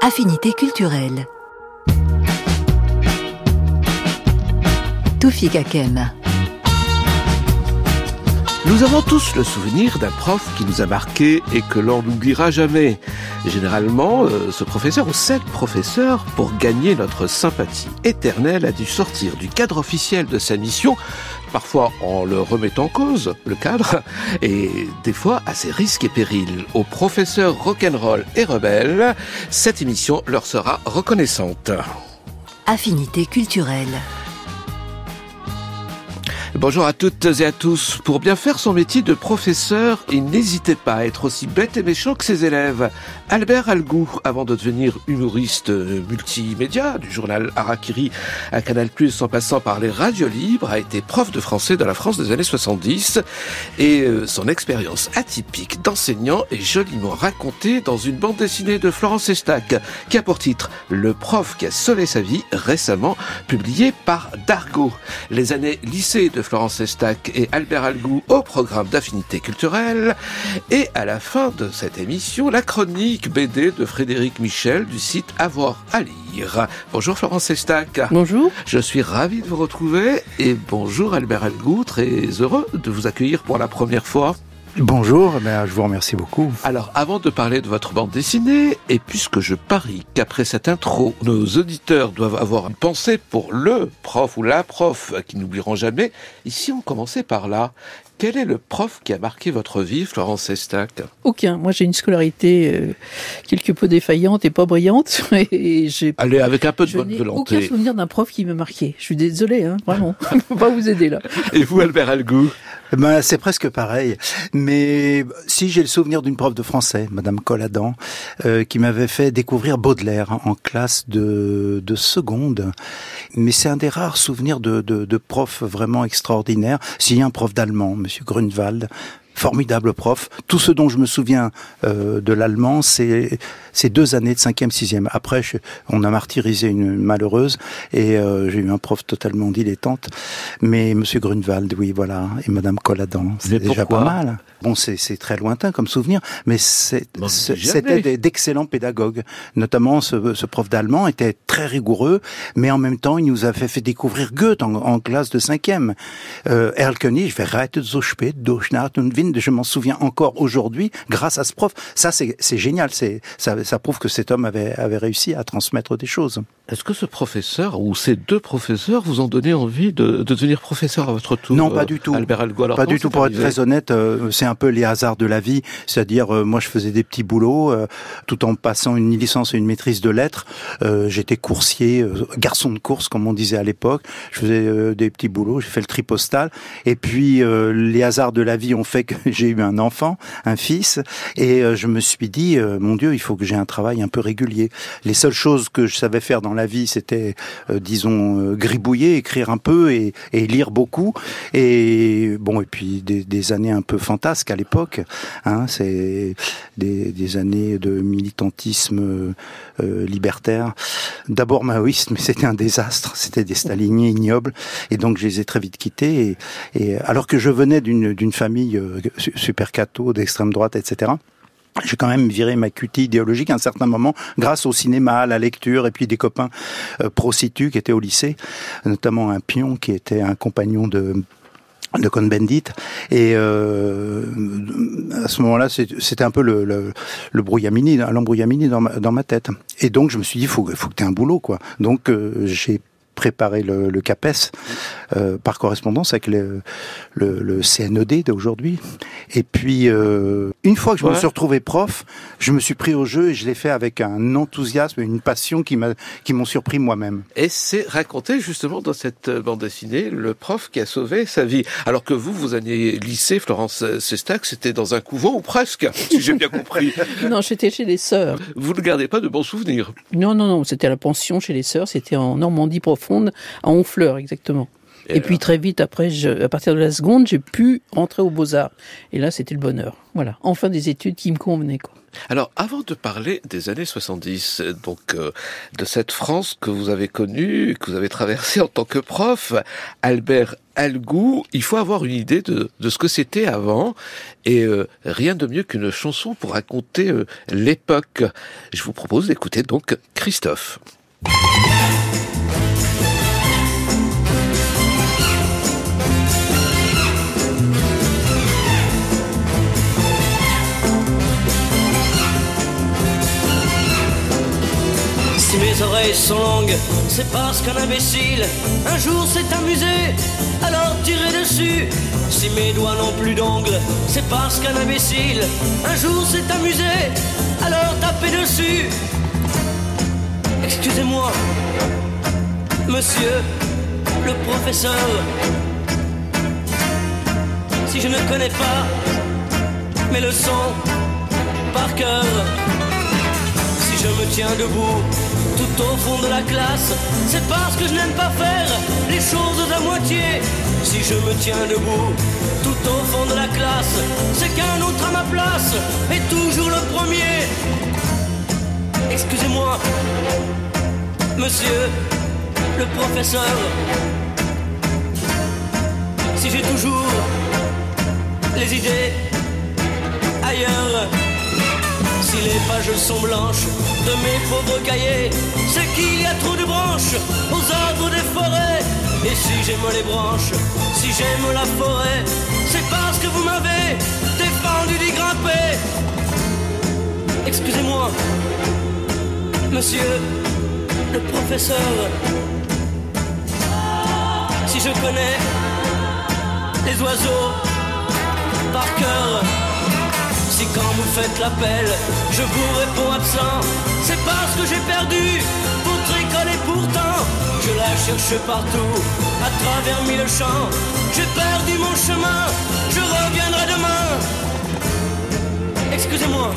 Affinité culturelle. Toufik Kakem. Nous avons tous le souvenir d'un prof qui nous a marqué et que l'on n'oubliera jamais. Généralement, euh, ce professeur ou cette professeur, pour gagner notre sympathie éternelle, a dû sortir du cadre officiel de sa mission, parfois en le remettant en cause, le cadre, et des fois à ses risques et périls. Aux professeurs rock'n'roll et rebelles, cette émission leur sera reconnaissante. Affinité culturelle. Bonjour à toutes et à tous. Pour bien faire son métier de professeur, il n'hésitait pas à être aussi bête et méchant que ses élèves. Albert Algou, avant de devenir humoriste multimédia du journal Harakiri à Canal+, en passant par les radios libres, a été prof de français dans la France des années 70 et euh, son expérience atypique d'enseignant est joliment racontée dans une bande dessinée de Florence Estac qui a pour titre Le prof qui a sauvé sa vie récemment publiée par Dargo. Les années lycée de Florence Estac et Albert Algou au programme d'affinité culturelle. Et à la fin de cette émission, la chronique BD de Frédéric Michel du site Avoir à lire. Bonjour Florence Estac. Bonjour. Je suis ravi de vous retrouver et bonjour Albert Algou, très heureux de vous accueillir pour la première fois. Bonjour, ben, je vous remercie beaucoup. Alors, avant de parler de votre bande dessinée, et puisque je parie qu'après cette intro, nos auditeurs doivent avoir une pensée pour le prof ou la prof qui n'oublieront jamais, ici on commençait par là. Quel est le prof qui a marqué votre vie, Florence Estac Aucun. Moi, j'ai une scolarité euh, quelque peu défaillante et pas brillante. Et j'ai. Allez, avec un peu de Je bonne n'ai volonté. aucun souvenir d'un prof qui m'a marqué. Je suis désolée, hein, vraiment. Je peux pas vous aider là. Et vous, Albert Algou Ben, c'est presque pareil. Mais si j'ai le souvenir d'une prof de français, Madame Colladan, euh, qui m'avait fait découvrir Baudelaire en classe de, de seconde. Mais c'est un des rares souvenirs de, de, de prof vraiment extraordinaire. S'il y a un prof d'allemand, Monsieur Grunewald, formidable prof. Tout ce dont je me souviens euh, de l'allemand, c'est ces deux années de cinquième, sixième. Après, je- on a martyrisé une malheureuse et euh, j'ai eu un prof totalement dilettante. Mais Monsieur Grunewald, oui, voilà, et Madame Colladan, c'est déjà pas mal. Bon, c'est très lointain comme souvenir, mais c'était d'excellents pédagogues. Notamment, ce, ce prof d'allemand était très rigoureux, mais en même temps, il nous a fait, découvrir Goethe en, en classe de cinquième. Euh, und Wind, je m'en souviens encore aujourd'hui, grâce à ce prof. Ça, c'est génial. C'est ça, ça prouve que cet homme avait, avait réussi à transmettre des choses. Est-ce que ce professeur ou ces deux professeurs vous ont donné envie de, de devenir professeur à votre tour Non, pas euh, du tout. Albert Algou, alors pas du tout. Pour être très honnête, euh, c'est un peu les hasards de la vie. C'est-à-dire, euh, moi, je faisais des petits boulots, euh, tout en passant une licence et une maîtrise de lettres. Euh, J'étais coursier, euh, garçon de course, comme on disait à l'époque. Je faisais euh, des petits boulots. J'ai fait le tri postal. Et puis, les hasards de la vie ont fait que j'ai eu un enfant, un fils, et je me suis dit, mon Dieu, il faut que j'ai un travail un peu régulier. Les seules choses que je savais faire dans la vie, c'était, disons, gribouiller, écrire un peu et, et lire beaucoup. Et bon, et puis des, des années un peu fantasques à l'époque. Hein, c'est des, années de militantisme euh, libertaire. D'abord maoïste, mais c'était un désastre. C'était des staliniers ignobles. Et donc, je les ai très vite quittés. Et, alors que je venais d'une famille euh, su- super catho, d'extrême droite, etc. J'ai quand même viré ma cutie idéologique à un certain moment grâce au cinéma, à la lecture et puis des copains euh, pro-situ qui étaient au lycée, notamment un pion qui était un compagnon de de Cohn-Bendit et euh, à ce moment-là c'était un peu le, le, le brouillamini l'embrouillamini dans ma, dans ma tête. Et donc je me suis dit faut faut que tu aies un boulot quoi. Donc euh, j'ai préparé le, le CAPES euh, par correspondance avec le, le, le CNED d'aujourd'hui. Et puis, euh, une fois que je me suis retrouvé prof, je me suis pris au jeu et je l'ai fait avec un enthousiasme et une passion qui m'a qui m'ont surpris moi-même. Et c'est raconté justement dans cette bande dessinée, le prof qui a sauvé sa vie. Alors que vous, vous alliez lycée, Florence Sestac, c'était dans un couvent ou presque, si j'ai bien compris. Non, j'étais chez les sœurs. Vous ne gardez pas de bons souvenirs. Non, non, non, c'était à la pension chez les sœurs. C'était en Normandie profonde, à Honfleur exactement. Et, puis très vite après, je, à partir de la seconde, j'ai pu entrer aux Beaux-Arts. Et là, c'était le bonheur. Voilà, enfin des études qui me convenaient. Quoi. Alors, avant de parler des années 70, donc euh, de cette France que vous avez connue, que vous avez traversée en tant que prof, Albert Algou, il faut avoir une idée de, de ce que c'était avant, et euh, rien de mieux qu'une chanson pour raconter euh, l'époque. Je vous propose d'écouter donc Christophe. Oreilles sont longues, c'est parce qu'un imbécile un jour s'est amusé, alors tirez dessus. Si mes doigts n'ont plus d'ongles, c'est parce qu'un imbécile un jour s'est amusé, alors tapez dessus. Excusez-moi, monsieur le professeur, si je ne connais pas mes leçons par cœur, si je me tiens debout tout au fond de la classe, c'est parce que je n'aime pas faire les choses à moitié. Si je me tiens debout tout au fond de la classe, c'est qu'un autre à ma place est toujours le premier. Excusez-moi, monsieur le professeur, si j'ai toujours les idées ailleurs. Si les pages sont blanches de mes pauvres cahiers, c'est qu'il y a trop de branches aux arbres des forêts. Et si j'aime les branches, si j'aime la forêt, c'est parce que vous m'avez défendu d'y grimper. Excusez-moi, monsieur le professeur, si je connais les oiseaux par cœur. Si quand vous faites l'appel, je vous réponds absent, c'est parce que j'ai perdu votre école et pourtant je la cherche partout, à travers mille champs. J'ai perdu mon chemin, je reviendrai demain. Excusez-moi,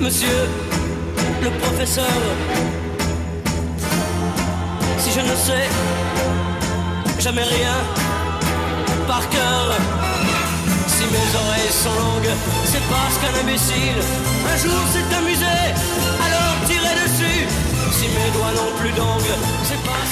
monsieur le professeur, si je ne sais jamais rien par cœur. Si mes oreilles sont longues, c'est parce qu'un imbécile un jour s'est amusé, alors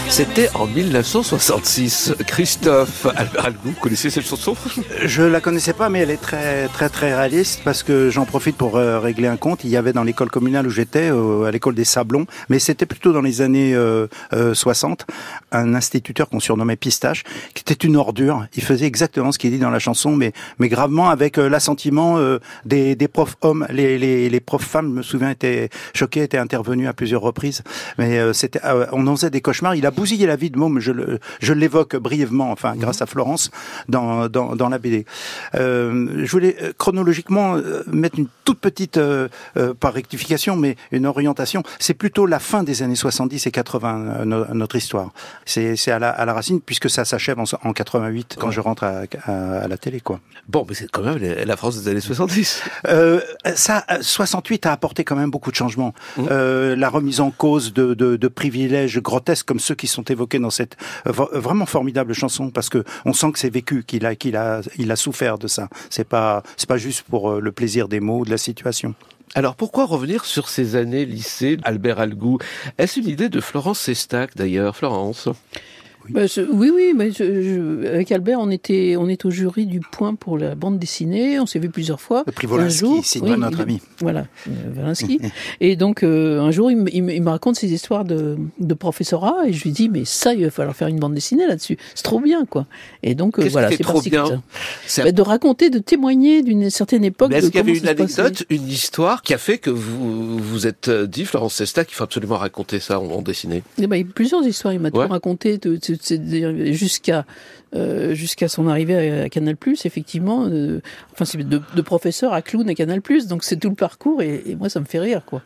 C'était en 1966. Christophe Albert Algou, vous connaissez cette chanson? Je la connaissais pas, mais elle est très très très réaliste parce que j'en profite pour euh, régler un compte. Il y avait dans l'école communale où j'étais, euh, à l'école des Sablons, mais c'était plutôt dans les années euh, euh, 60, un instituteur qu'on surnommait Pistache, qui était une ordure. Il faisait exactement ce qu'il dit dans la chanson, mais mais gravement avec euh, l'assentiment euh, des, des profs hommes. Les, les, les profs femmes, je me souviens, étaient choqués, étaient intervenus à plusieurs reprises. Mais euh, c'était, euh, on en faisait des cauchemars. Il a bousillé la vie de Môme. Je le, je l'évoque brièvement, enfin grâce à Florence dans dans, dans la BD. Euh, je voulais euh, chronologiquement euh, mettre une toute petite, euh, euh, par rectification, mais une orientation. C'est plutôt la fin des années 70 et 80 euh, no- notre histoire. C'est c'est à la, à la racine puisque ça s'achève en, en 88 quand Ouais. je rentre à, à, à la télé quoi. Bon, mais c'est quand même la la France des années 70. Euh, ça, euh, 68 a apporté quand même beaucoup de changements. Mmh. Euh, la remise en cause de, de, privilèges grotesques comme ceux qui sont évoqués dans cette vraiment formidable chanson, parce que on sent que c'est vécu, qu'il a, qu'il a, il a souffert de ça. C'est pas, c'est pas juste pour euh, le plaisir des mots, de la situation. Alors pourquoi revenir sur ces années lycée Albert Algou? Est-ce une idée de Florence Sestac d'ailleurs? Florence? Bah, je- oui, oui, mais je- je- avec Albert, on était, on est au jury du point pour la bande dessinée. On s'est vu plusieurs fois. Le prix Volinsky, signé oui, notre il- ami. Voilà, euh, Volinsky. et donc, euh, un jour, il, me- il me- il me raconte ses histoires de, de professorat et je lui dis, mais ça, il va falloir faire une bande dessinée là-dessus. C'est trop bien, quoi. Et donc, euh, voilà, c'est trop bien ça. C'est- Bah, de raconter, de témoigner d'une certaine époque. Est-ce qu'il y avait une anecdote, une histoire qui a fait que vous vous êtes dit, Florence Sestac, il faut absolument raconter ça en, en dessinée? Eh ben, il y a plusieurs histoires. Il m'a Ouais. tout raconté de- de- jusqu'à euh, jusqu'à son arrivée à, à Canal+. Effectivement, euh, enfin c'est de, de professeur à clown à Canal+. Donc c'est tout le parcours et, et moi ça me fait rire quoi.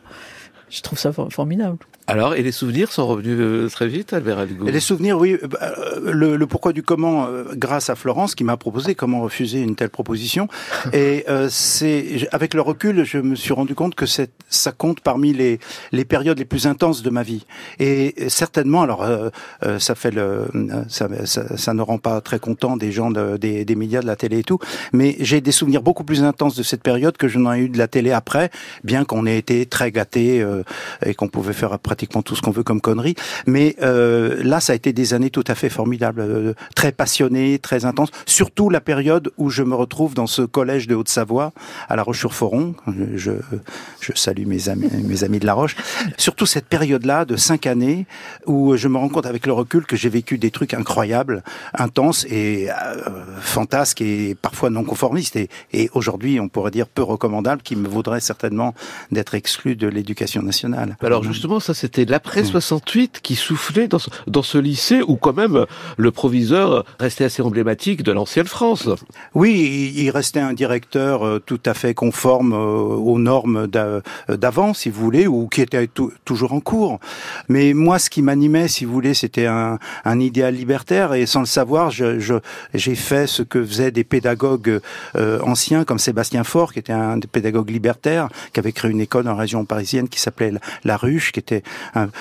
Je trouve ça formidable. Alors, et les souvenirs sont revenus euh, très vite, Albert Algo Les souvenirs, oui. Euh, bah, le, le, pourquoi du comment, euh, grâce à Florence qui m'a proposé comment refuser une telle proposition. Et c'est avec le recul, je me suis rendu compte que ça compte parmi les, les périodes les plus intenses de ma vie. Et certainement, alors ça fait le, ça, ça, ça, ne rend pas très content des gens de, des, des médias, de la télé et tout. Mais j'ai des souvenirs beaucoup plus intenses de cette période que je n'en ai eu de la télé après, bien qu'on ait été très gâtés et qu'on pouvait faire pratiquement tout ce qu'on veut comme conneries. Mais euh, là, ça a été des années tout à fait formidables, euh, très passionnées, très intenses. Surtout la période où je me retrouve dans ce collège de Haute-Savoie, à La Roche-sur-Foron. Je, je salue mes amis, mes amis de La Roche. Surtout cette période-là de cinq années où je me rends compte avec le recul que j'ai vécu des trucs incroyables, intenses et euh, fantasques et parfois non conformistes. Et, et aujourd'hui, on pourrait dire peu recommandables, qui me vaudraient certainement d'être exclu de l'éducation nationale. Alors justement, ça c'était l'après 68 qui soufflait dans ce, dans ce lycée où quand même le proviseur restait assez emblématique de l'ancienne France. Oui, il restait un directeur euh, tout à fait conforme euh, aux normes d'avant, si vous voulez, ou qui était toujours en cours. Mais moi, ce qui m'animait, si vous voulez, c'était un, un, idéal libertaire et sans le savoir, j'ai je, fait ce que faisaient des pédagogues euh, anciens comme Sébastien Faure, qui était un des pédagogues libertaires, qui avait créé une école en région parisienne qui s'appelait La Ruche, qui était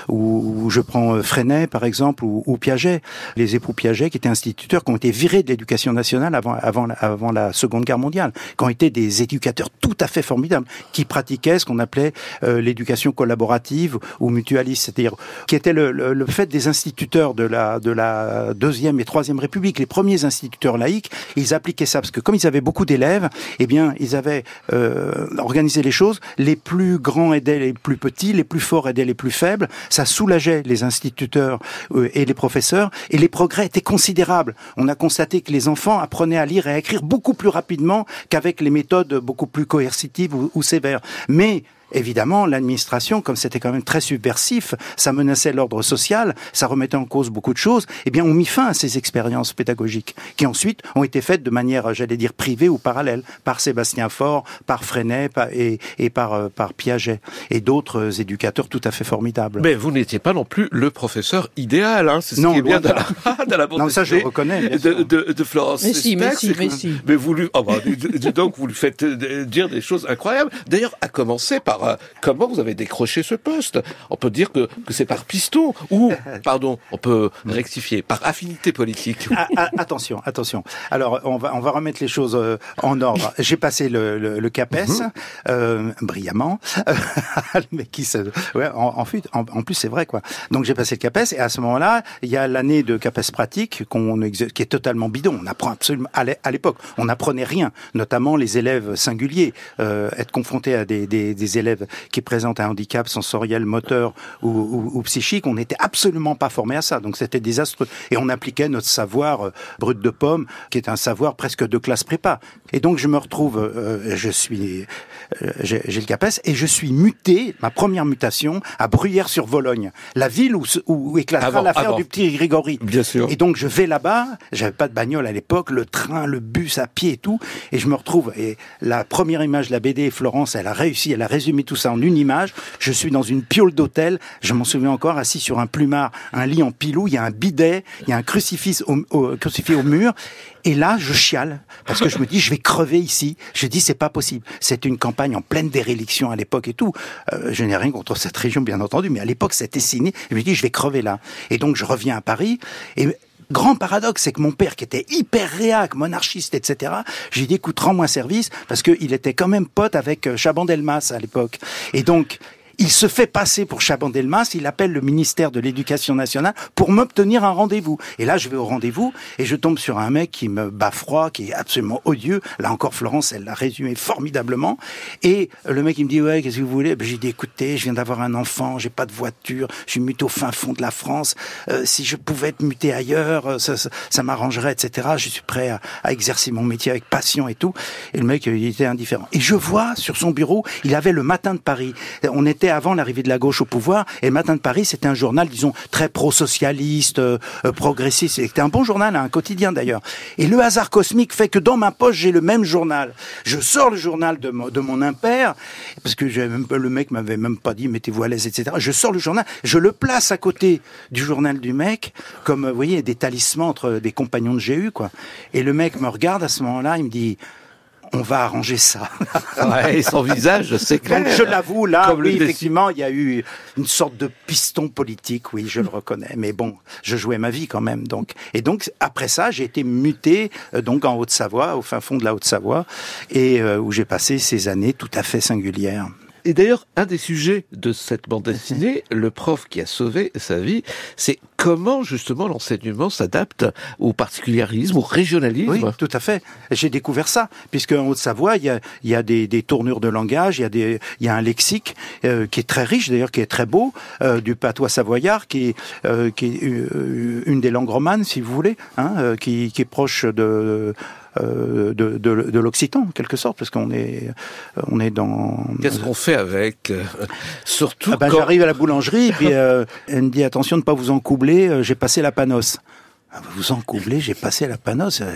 où, je prends euh, Freinet par exemple ou, Piaget, les époux Piaget qui étaient instituteurs, qui ont été virés de l'éducation nationale avant, avant, avant la Seconde Guerre mondiale, qui ont été des éducateurs tout à fait formidables, qui pratiquaient ce qu'on appelait euh, l'éducation collaborative ou mutualiste, c'est-à-dire qui était le, le, fait des instituteurs de la, de la deuxième et troisième République, les premiers instituteurs laïcs, ils appliquaient ça parce que comme ils avaient beaucoup d'élèves, eh bien ils avaient euh, organisé les choses. Les plus grands aidaient les plus les plus forts aidaient les plus faibles ça soulageait les instituteurs euh, et les professeurs, et les progrès étaient considérables. On a constaté que les enfants apprenaient à lire et à écrire beaucoup plus rapidement qu'avec les méthodes beaucoup plus coercitives ou, ou sévères. Mais évidemment, l'administration, comme c'était quand même très subversif, ça menaçait l'ordre social, ça remettait en cause beaucoup de choses, eh bien, on mit fin à ces expériences pédagogiques, qui ensuite ont été faites de manière, j'allais dire, privée ou parallèle, par Sébastien Faure, par Freinet et, et par, euh, par Piaget, et d'autres éducateurs tout à fait formidables. Mais vous n'étiez pas non plus le professeur idéal, hein, c'est ce non, qui est bien dans la, dans la Non, ça je reconnais, bien de, de, de, Florence mais si, mais si, mais si. Mais vous lui, oh bah, donc vous lui faites euh, dire des choses incroyables. D'ailleurs, à commencer par comment vous avez décroché ce poste? On peut dire que, que c'est par piston ou, pardon, on peut rectifier, par affinité politique. Ah, ah, attention, attention. Alors, on va, on va remettre les choses euh, en ordre. J'ai passé le, le, le CAPES, mhm. euh, brillamment, mais qui se... Ouais, en, en, en, plus, c'est vrai, quoi. Donc, j'ai passé le CAPES, et à ce moment-là, il y a l'année de CAPES pratique qu'on qui est totalement bidon. On apprend absolument... À l'époque, on n'apprenait rien, notamment les élèves singuliers. Euh, être confronté à des, des, des élèves qui présente un handicap sensoriel, moteur ou, ou, ou psychique, on n'était absolument pas formé à ça. Donc c'était désastreux. Et on appliquait notre savoir euh, brut de pomme, qui est un savoir presque de classe prépa. Et donc je me retrouve, euh, je suis, euh, j'ai le CAPES, et je suis muté, ma première mutation, à Bruyères-sur-Vologne, la ville où, où éclatera l'affaire du petit Grégory. Bien sûr. Et donc je vais là-bas, j'avais pas de bagnole à l'époque, le train, le bus à pied et tout, et je me retrouve, et la première image de la BD, Florence, elle a réussi, elle a résumé tout ça en une image. Je suis dans une piole d'hôtel. Je m'en souviens encore, assis sur un plumard, un lit en pilou. Il y a un bidet, il y a un crucifix au, crucifix au mur. Et là, je chiale parce que je me dis, je vais crever ici. Je dis, c'est pas possible. C'est une campagne en pleine déréliction à l'époque et tout. Euh, je n'ai rien contre cette région, bien entendu, mais à l'époque, c'était signé. Je me dis, je vais crever là. Et donc, je reviens à Paris et grand paradoxe, c'est que mon père, qui était hyper réac, monarchiste, etc., j'ai dit, écoute, rends-moi service, parce qu'il était quand même pote avec euh, Chaban-Delmas à l'époque. Et donc, il se fait passer pour Chaban-Delmas, il appelle le ministère de l'Éducation nationale pour m'obtenir un rendez-vous. Et là, je vais au rendez-vous et je tombe sur un mec qui me bat froid, qui est absolument odieux. Là encore, Florence, elle l'a résumé formidablement. Et le mec, il me dit, ouais, qu'est-ce que vous voulez? Ben, J'ai dit, écoutez, je viens d'avoir un enfant, j'ai pas de voiture, je suis muté au fin fond de la France. Euh, si je pouvais être muté ailleurs, euh, ça, ça, m'arrangerait, etc. Je suis prêt à, à, exercer mon métier avec passion et tout. Et le mec, il était indifférent. Et je vois sur son bureau, il avait le matin de Paris. On était avant l'arrivée de la gauche au pouvoir. Et le Matin de Paris, c'était un journal, disons, très pro-socialiste, euh, euh, progressiste. C'était un bon journal, un quotidien d'ailleurs. Et le hasard cosmique fait que dans ma poche, j'ai le même journal. Je sors le journal de, de mon impère, parce que le mec m'avait même pas dit mettez-vous à l'aise, etc. Je sors le journal, je le place à côté du journal du mec, comme, vous voyez, des talismans entre des compagnons de GU, quoi. Et le mec me regarde à ce moment-là, il me dit, on va arranger ça. Ouais, et son visage, c'est clair. Donc je l'avoue, là, Comme oui, effectivement, il y a eu une sorte de piston politique, oui, je le reconnais. Mais bon, je jouais ma vie quand même. Donc, et donc après ça, j'ai été muté euh, donc en Haute-Savoie, au fin fond de la Haute-Savoie, et euh, où j'ai passé ces années tout à fait singulières. Et d'ailleurs, un des sujets de cette bande dessinée, le prof qui a sauvé sa vie, c'est comment justement l'enseignement s'adapte au particularisme, au régionalisme. Oui, tout à fait. J'ai découvert ça, puisque en Haute-Savoie, il y a, il y a des, des tournures de langage, il y a, des, il y a un lexique euh, qui est très riche, d'ailleurs, qui est très beau, euh, du patois savoyard, qui est, euh, qui est euh, une des langues romanes, si vous voulez, hein, euh, qui, qui est proche de... euh, de, de, de l'occitan en quelque sorte parce qu'on est on est dans Qu'est-ce qu'on fait avec euh, Surtout ah ben, quand... j'arrive à la boulangerie et puis euh, elle me dit attention de ne pas vous encoubler, euh, j'ai passé la panos. Ah, Vous vous encoublez, j'ai passé la panos. euh,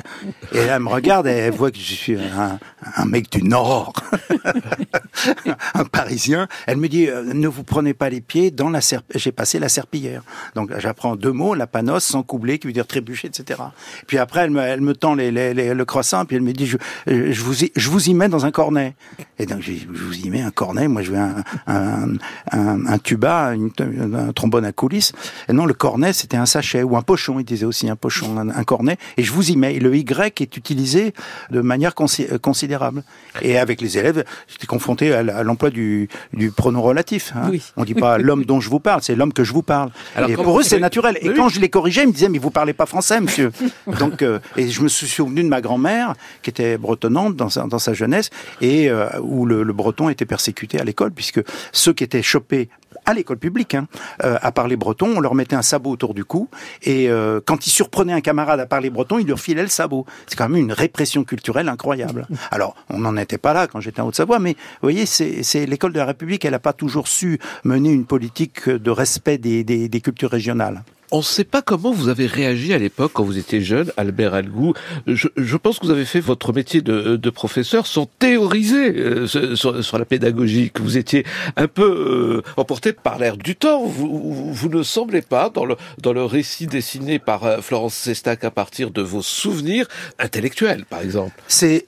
Et elle me regarde et elle voit que je suis un, un mec du Nord, un Parisien. Elle me dit euh, ne vous prenez pas les pieds dans la J'ai passé la serpillière. Donc j'apprends deux mots, la panos, s'encoubler, qui veut dire trébucher, etc. Puis après elle me, elle me tend les, les- les- le croissant, puis elle me dit je, je, vous y, je vous y mets dans un cornet. Et donc je, je vous y mets un cornet. Moi je veux un, un, un, un tuba, une- un trombone à coulisses. Et non, le cornet c'était un sachet ou un pochon. Il disait aussi un pochon, un, un cornet. Et je vous y mets. Et le Y est utilisé de manière consi- euh, considérable. Et avec les élèves, j'étais confronté à, l'emploi du, du pronom relatif. hein. Oui. On dit pas l'homme dont je vous parle, c'est l'homme que je vous parle. Alors, et pour eux, c'est naturel. Et Oui, quand je les corrigeais, ils me disaient, mais vous parlez pas français, monsieur. Donc, euh, et je me suis souvenu de ma grand-mère, qui était bretonnante dans sa, dans sa jeunesse, et euh, où le, le breton était persécuté à l'école, puisque ceux qui étaient chopés à l'école publique, hein, euh, à parler breton, on leur mettait un sabot autour du cou, et euh, quand ils surprenaient un camarade à parler breton, ils leur filaient le sabot. C'est quand même une répression culturelle incroyable. Alors, on n'en était pas là quand j'étais en Haute-Savoie, mais vous voyez, c'est c'est l'école de la République, elle n'a pas toujours su mener une politique de respect des, des, des cultures régionales. On ne sait pas comment vous avez réagi à l'époque quand vous étiez jeune, Albert Algou. Je, pense que vous avez fait votre métier de, professeur sans théoriser euh, sur, la pédagogie, que vous étiez un peu euh, emporté par l'air du temps. Vous, ne semblez pas, dans le, dans le récit dessiné par euh, Florence Sestac à partir de vos souvenirs intellectuels, par exemple. C'est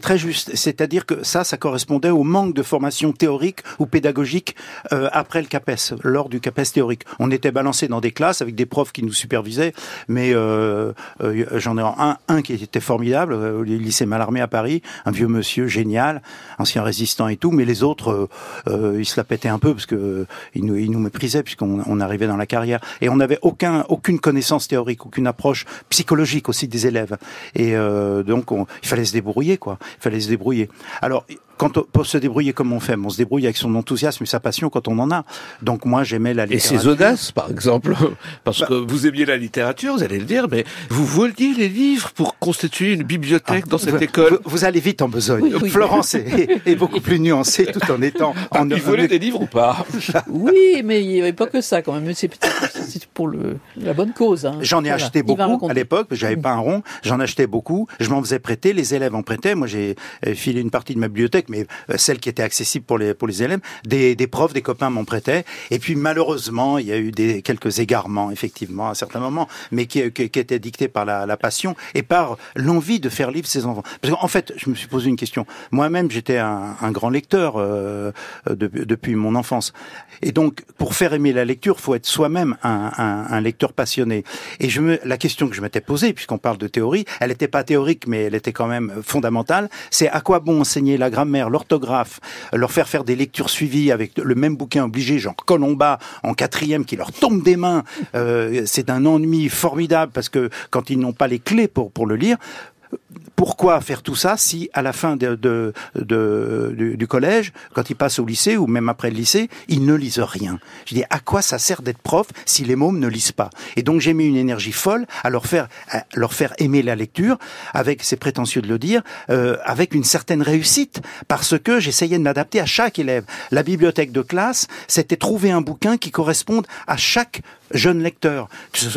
très juste. C'est-à-dire que ça, ça correspondait au manque de formation théorique ou pédagogique après le CAPES, lors du CAPES théorique. On était balancé dans des classes avec des profs qui nous supervisaient, mais euh, euh, j'en ai un, un qui était formidable, euh, au lycée Mallarmé à Paris, un vieux monsieur génial, ancien résistant et tout, mais les autres, ils se la pétaient un peu parce que ils nous, méprisaient puisqu'on on arrivait dans la carrière et on n'avait aucun aucune connaissance théorique, aucune approche psychologique aussi des élèves. Et donc, on- il fallait se débrouiller, quoi. Il fallait se débrouiller. Alors, quand on, pour se débrouiller comme on fait, on se débrouille avec son enthousiasme et sa passion quand on en a. Donc, moi, j'aimais la Et littérature. ses audaces, par exemple, parce Bah- que vous aimiez la littérature, vous allez le dire, mais vous voliez les livres pour constituer une bibliothèque dans cette Ah, Vous- école. Vous, vous allez vite en besogne. Oui, oui. Florence est, est beaucoup plus nuancée tout en étant en, Il volait des livres ou pas Oui, mais il n'y avait pas que ça quand même. C'est pour le, la bonne cause. hein. J'en ai Voilà. acheté beaucoup à l'époque, j'avais pas un rond, j'en achetais beaucoup, je m'en faisais prêter, les élèves en prêtaient, moi j'ai euh, filé une partie de ma bibliothèque, mais euh, celle qui était accessible pour les, pour les élèves, des, des profs, des copains m'en prêtaient, et puis malheureusement, il y a eu des, quelques égarements, effectivement, à un certain moment, mais qui, qui, qui étaient dictés par la, la passion et par l'envie de faire lire ses enfants. Parce qu'en fait, je me suis posé une question. Moi-même, j'étais un, un grand lecteur euh, de- depuis mon enfance. Et donc, pour faire aimer la lecture, faut être soi-même un, un, un lecteur passionné. Et je me, la question que je m'étais posée, puisqu'on parle de théorie, elle n'était pas théorique, mais elle était quand même fondamentale. C'est à quoi bon enseigner la grammaire, l'orthographe, leur faire faire des lectures suivies avec le même bouquin obligé, genre Colomba en quatrième, qui leur tombe des mains. Euh, c'est un ennui formidable parce que quand ils n'ont pas les clés pour pour le lire, pourquoi faire tout ça si à la fin du, collège, quand ils passent au lycée ou même après le lycée, ils ne lisent rien Je dis à quoi ça sert d'être prof si les mômes ne lisent pas? Et donc j'ai mis une énergie folle à leur faire à leur faire aimer la lecture, avec c'est prétentieux de le dire, euh, avec une certaine réussite parce que j'essayais de m'adapter à chaque élève. La bibliothèque de classe, c'était trouver un bouquin qui corresponde à chaque jeune lecteur.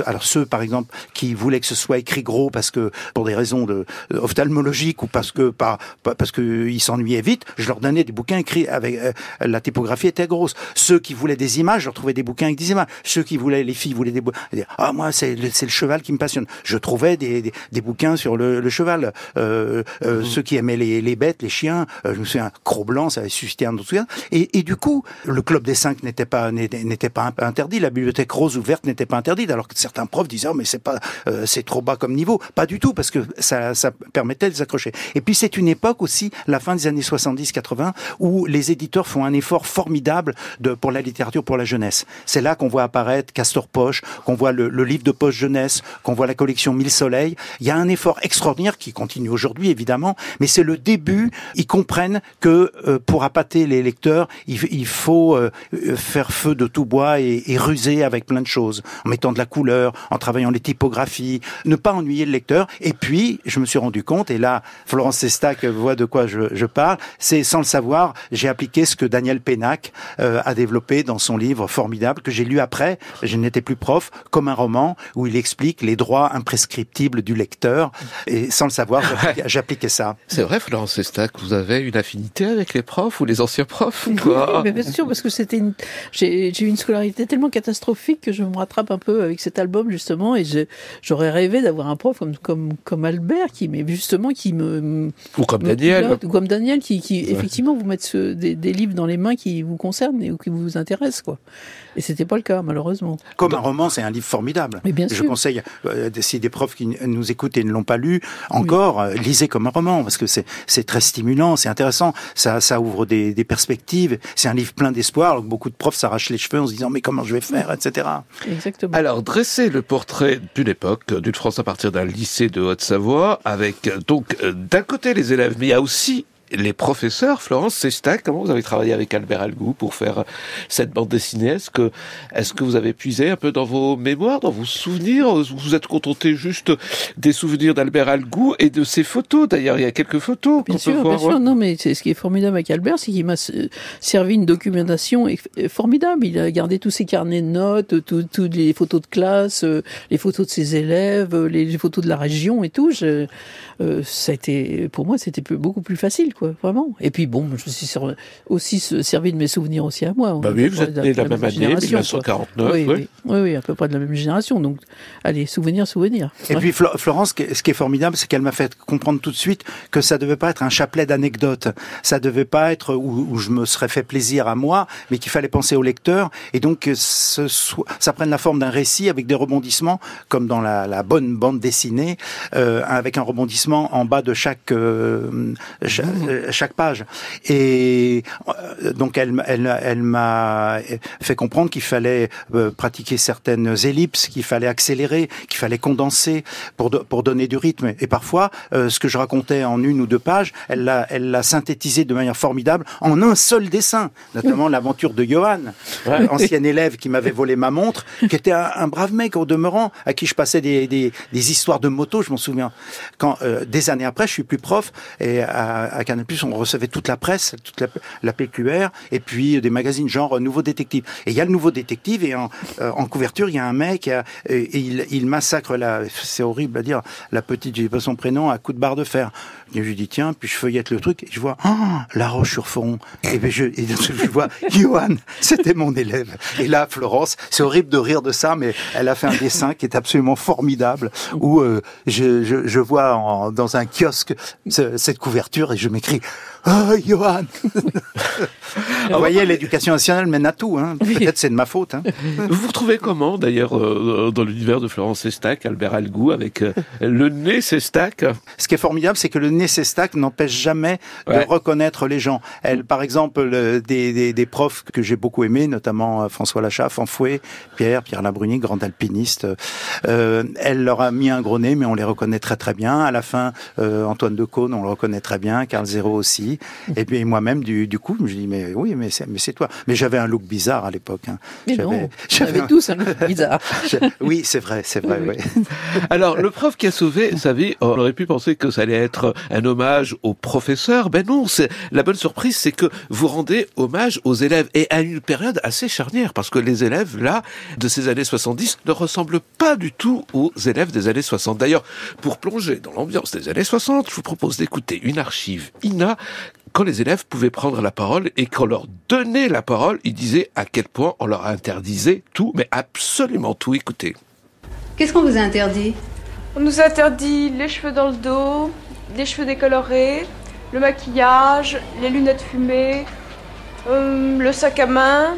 Alors ceux, par exemple, qui voulaient que ce soit écrit gros parce que pour des raisons de, euh, ophtalmologiques ou parce que pas, parce que ils s'ennuyaient vite, je leur donnais des bouquins écrits avec euh, la typographie était grosse. Ceux qui voulaient des images, je leur trouvais des bouquins avec des images. Ceux qui voulaient les filles voulaient des bouquins. Ah moi c'est le, le cheval qui me passionne. Je trouvais des, des, des bouquins sur le, le cheval. Euh, euh, mmh. Ceux qui aimaient les, les bêtes, les chiens, euh, je me souviens Cro-Blanc, ça avait suscité un autre et, et du coup, le club des cinq n'était pas n'était pas interdit. La bibliothèque rose ouverte n'était pas interdite, alors que certains profs disaient oh, mais c'est pas euh, c'est trop bas comme niveau. Pas du tout, parce que ça, ça permettait de s'accrocher. Et puis c'est une époque aussi, la fin des années 70-80, où les éditeurs font un effort formidable de, pour la littérature pour la jeunesse. C'est là qu'on voit apparaître Castor Poche, qu'on voit le, livre de poche jeunesse, qu'on voit la collection Mille Soleils. Il y a un effort extraordinaire qui continue aujourd'hui évidemment, mais c'est le début. Ils comprennent que euh, pour appâter les lecteurs, il, il faut euh, faire feu de tout bois et, et ruser avec plein de choses en mettant de la couleur, en travaillant les typographies, ne pas ennuyer le lecteur. Et puis, je me suis rendu compte, et là, Florence Sestac voit de quoi je, je parle, c'est sans le savoir, j'ai appliqué ce que Daniel Pénac euh, a développé dans son livre formidable que j'ai lu après, je n'étais plus prof, comme un roman où il explique les droits imprescriptibles du lecteur. Et sans le savoir, j'appliquais ça. C'est vrai, Florence Sestac, vous avez une affinité avec les profs ou les anciens profs quoi oui, mais bien sûr, parce que c'était une... j'ai eu une scolarité tellement catastrophique que je me rattrape un peu avec cet album justement et j'aurais rêvé d'avoir un prof comme comme comme Albert qui mais justement qui me ou comme me Daniel ou comme Daniel qui, qui ouais. effectivement vous mettent des, livres dans les mains qui vous concernent et ou qui vous intéressent quoi et c'était pas le cas malheureusement comme un roman c'est un livre formidable mais bien je sûr. conseille euh, si des profs qui nous écoutent et ne l'ont pas lu encore oui. euh, lisez comme un roman parce que c'est c'est très stimulant c'est intéressant ça ça ouvre des, des perspectives c'est un livre plein d'espoir beaucoup de profs s'arrachent les cheveux en se disant mais comment je vais faire etc Exactement. Alors, dresser le portrait d'une époque, d'une France à partir d'un lycée de Haute-Savoie, avec donc d'un côté les élèves, mais il y a aussi les professeurs, Florence Sestac, comment vous avez travaillé avec Albert Algou pour faire cette bande dessinée? Est-ce que, est que vous avez puisé un peu dans vos mémoires, dans vos souvenirs? Vous vous êtes contenté juste des souvenirs d'Albert Algou et de ses photos D'ailleurs, il y a quelques photos Bien sûr, bien sûr. Non, mais ce qui est formidable avec Albert, c'est qu'il m'a servi une documentation formidable. Il a gardé tous ses carnets de notes, toutes les photos de classe, euh, les photos de ses élèves, euh, les photos de la région et tout. Je, euh, ça a été, pour moi, c'était beaucoup plus facile quoi, vraiment. Et puis bon, je me suis aussi servi de mes souvenirs aussi à moi. Bah oui, vous êtes né de la, même année, 1949. Oui, oui. Oui, oui, à peu près de la même génération. Donc, allez, souvenir, souvenir. Et ouais. puis Florence, ce qui est formidable, c'est qu'elle m'a fait comprendre tout de suite que ça devait pas être un chapelet d'anecdotes. Ça devait pas être où, où, je me serais fait plaisir à moi, mais qu'il fallait penser au lecteur. Et donc, que ce soit, ça prenne la forme d'un récit avec des rebondissements, comme dans la, la bonne bande dessinée, euh, avec un rebondissement en bas de chaque, euh, chaque mmh. chaque page. Et euh, donc elle, elle, elle m'a fait comprendre qu'il fallait euh, pratiquer certaines ellipses, qu'il fallait accélérer, qu'il fallait condenser pour, do, pour donner du rythme. Et parfois, euh, ce que je racontais en une ou deux pages, elle l'a, elle l'a synthétisé de manière formidable en un seul dessin, notamment l'aventure de Johan, ouais. ancien élève qui m'avait volé ma montre, qui était un, un, brave mec au demeurant, à qui je passais des, des, des histoires de moto, je m'en souviens. Quand euh, des années après, je suis plus prof et à, à Canal+, on recevait toute la presse, toute la, la, PQR, et puis des magazines genre Nouveau Détective. Et il y a le Nouveau Détective, et en, euh, couverture, il y a un mec, et, il, massacre, la, c'est horrible à dire, la petite, j'ai pas son prénom, à coup de barre de fer. Et je dis, tiens, puis je feuillette le truc, et je vois, ah, La Roche-sur-Foron. Et, je, et je vois, Johan, c'était mon élève. Et là, Florence, c'est horrible de rire de ça, mais elle a fait un dessin qui est absolument formidable, où euh, je, je, je, vois dans un kiosque ce, cette couverture, et je m'écris crie Oh, Johan Vous voyez, l'éducation nationale mène à tout. Hein. Peut-être c'est de ma faute. Hein. Vous vous retrouvez comment, d'ailleurs, euh, dans l'univers de Florence Sestac, Albert Algou, avec euh, le nez Sestac? Ce qui est formidable, c'est que le nez Sestac n'empêche jamais Ouais. de reconnaître les gens. Elle, par exemple, le- des, des, des profs que j'ai beaucoup aimés, notamment euh, François Lachaff, Enfoué, Pierre, Pierre Labruni, grand alpiniste, euh, elle leur a mis un gros nez, mais on les reconnaît très très bien. À la fin, euh, Antoine Decaune, on le reconnaît très bien, Carl Zéro aussi. Et puis moi-même, du, du coup, je dis, mais oui, mais c'est, mais c'est toi. Mais j'avais un look bizarre à l'époque. Hein. Mais J'avais- non, on j'avais un- tous un look bizarre. Oui, c'est vrai, c'est vrai. Oui, oui. Alors, le prof qui a sauvé sa vie, on aurait pu penser que ça allait être un hommage au professeur. Ben non, c'est la bonne surprise, c'est que vous rendez hommage aux élèves et à une période assez charnière, parce que les élèves là de ces années 70 ne ressemblent pas du tout aux élèves des années 60. D'ailleurs, pour plonger dans l'ambiance des années 60, je vous propose d'écouter une archive INA quand les élèves pouvaient prendre la parole et qu'on leur donnait la parole, ils disaient à quel point on leur interdisait tout, mais absolument tout. Écoutez. Qu'est-ce qu'on vous a interdit? On nous interdit les cheveux dans le dos, les cheveux décolorés, le maquillage, les lunettes fumées, euh, le sac à main,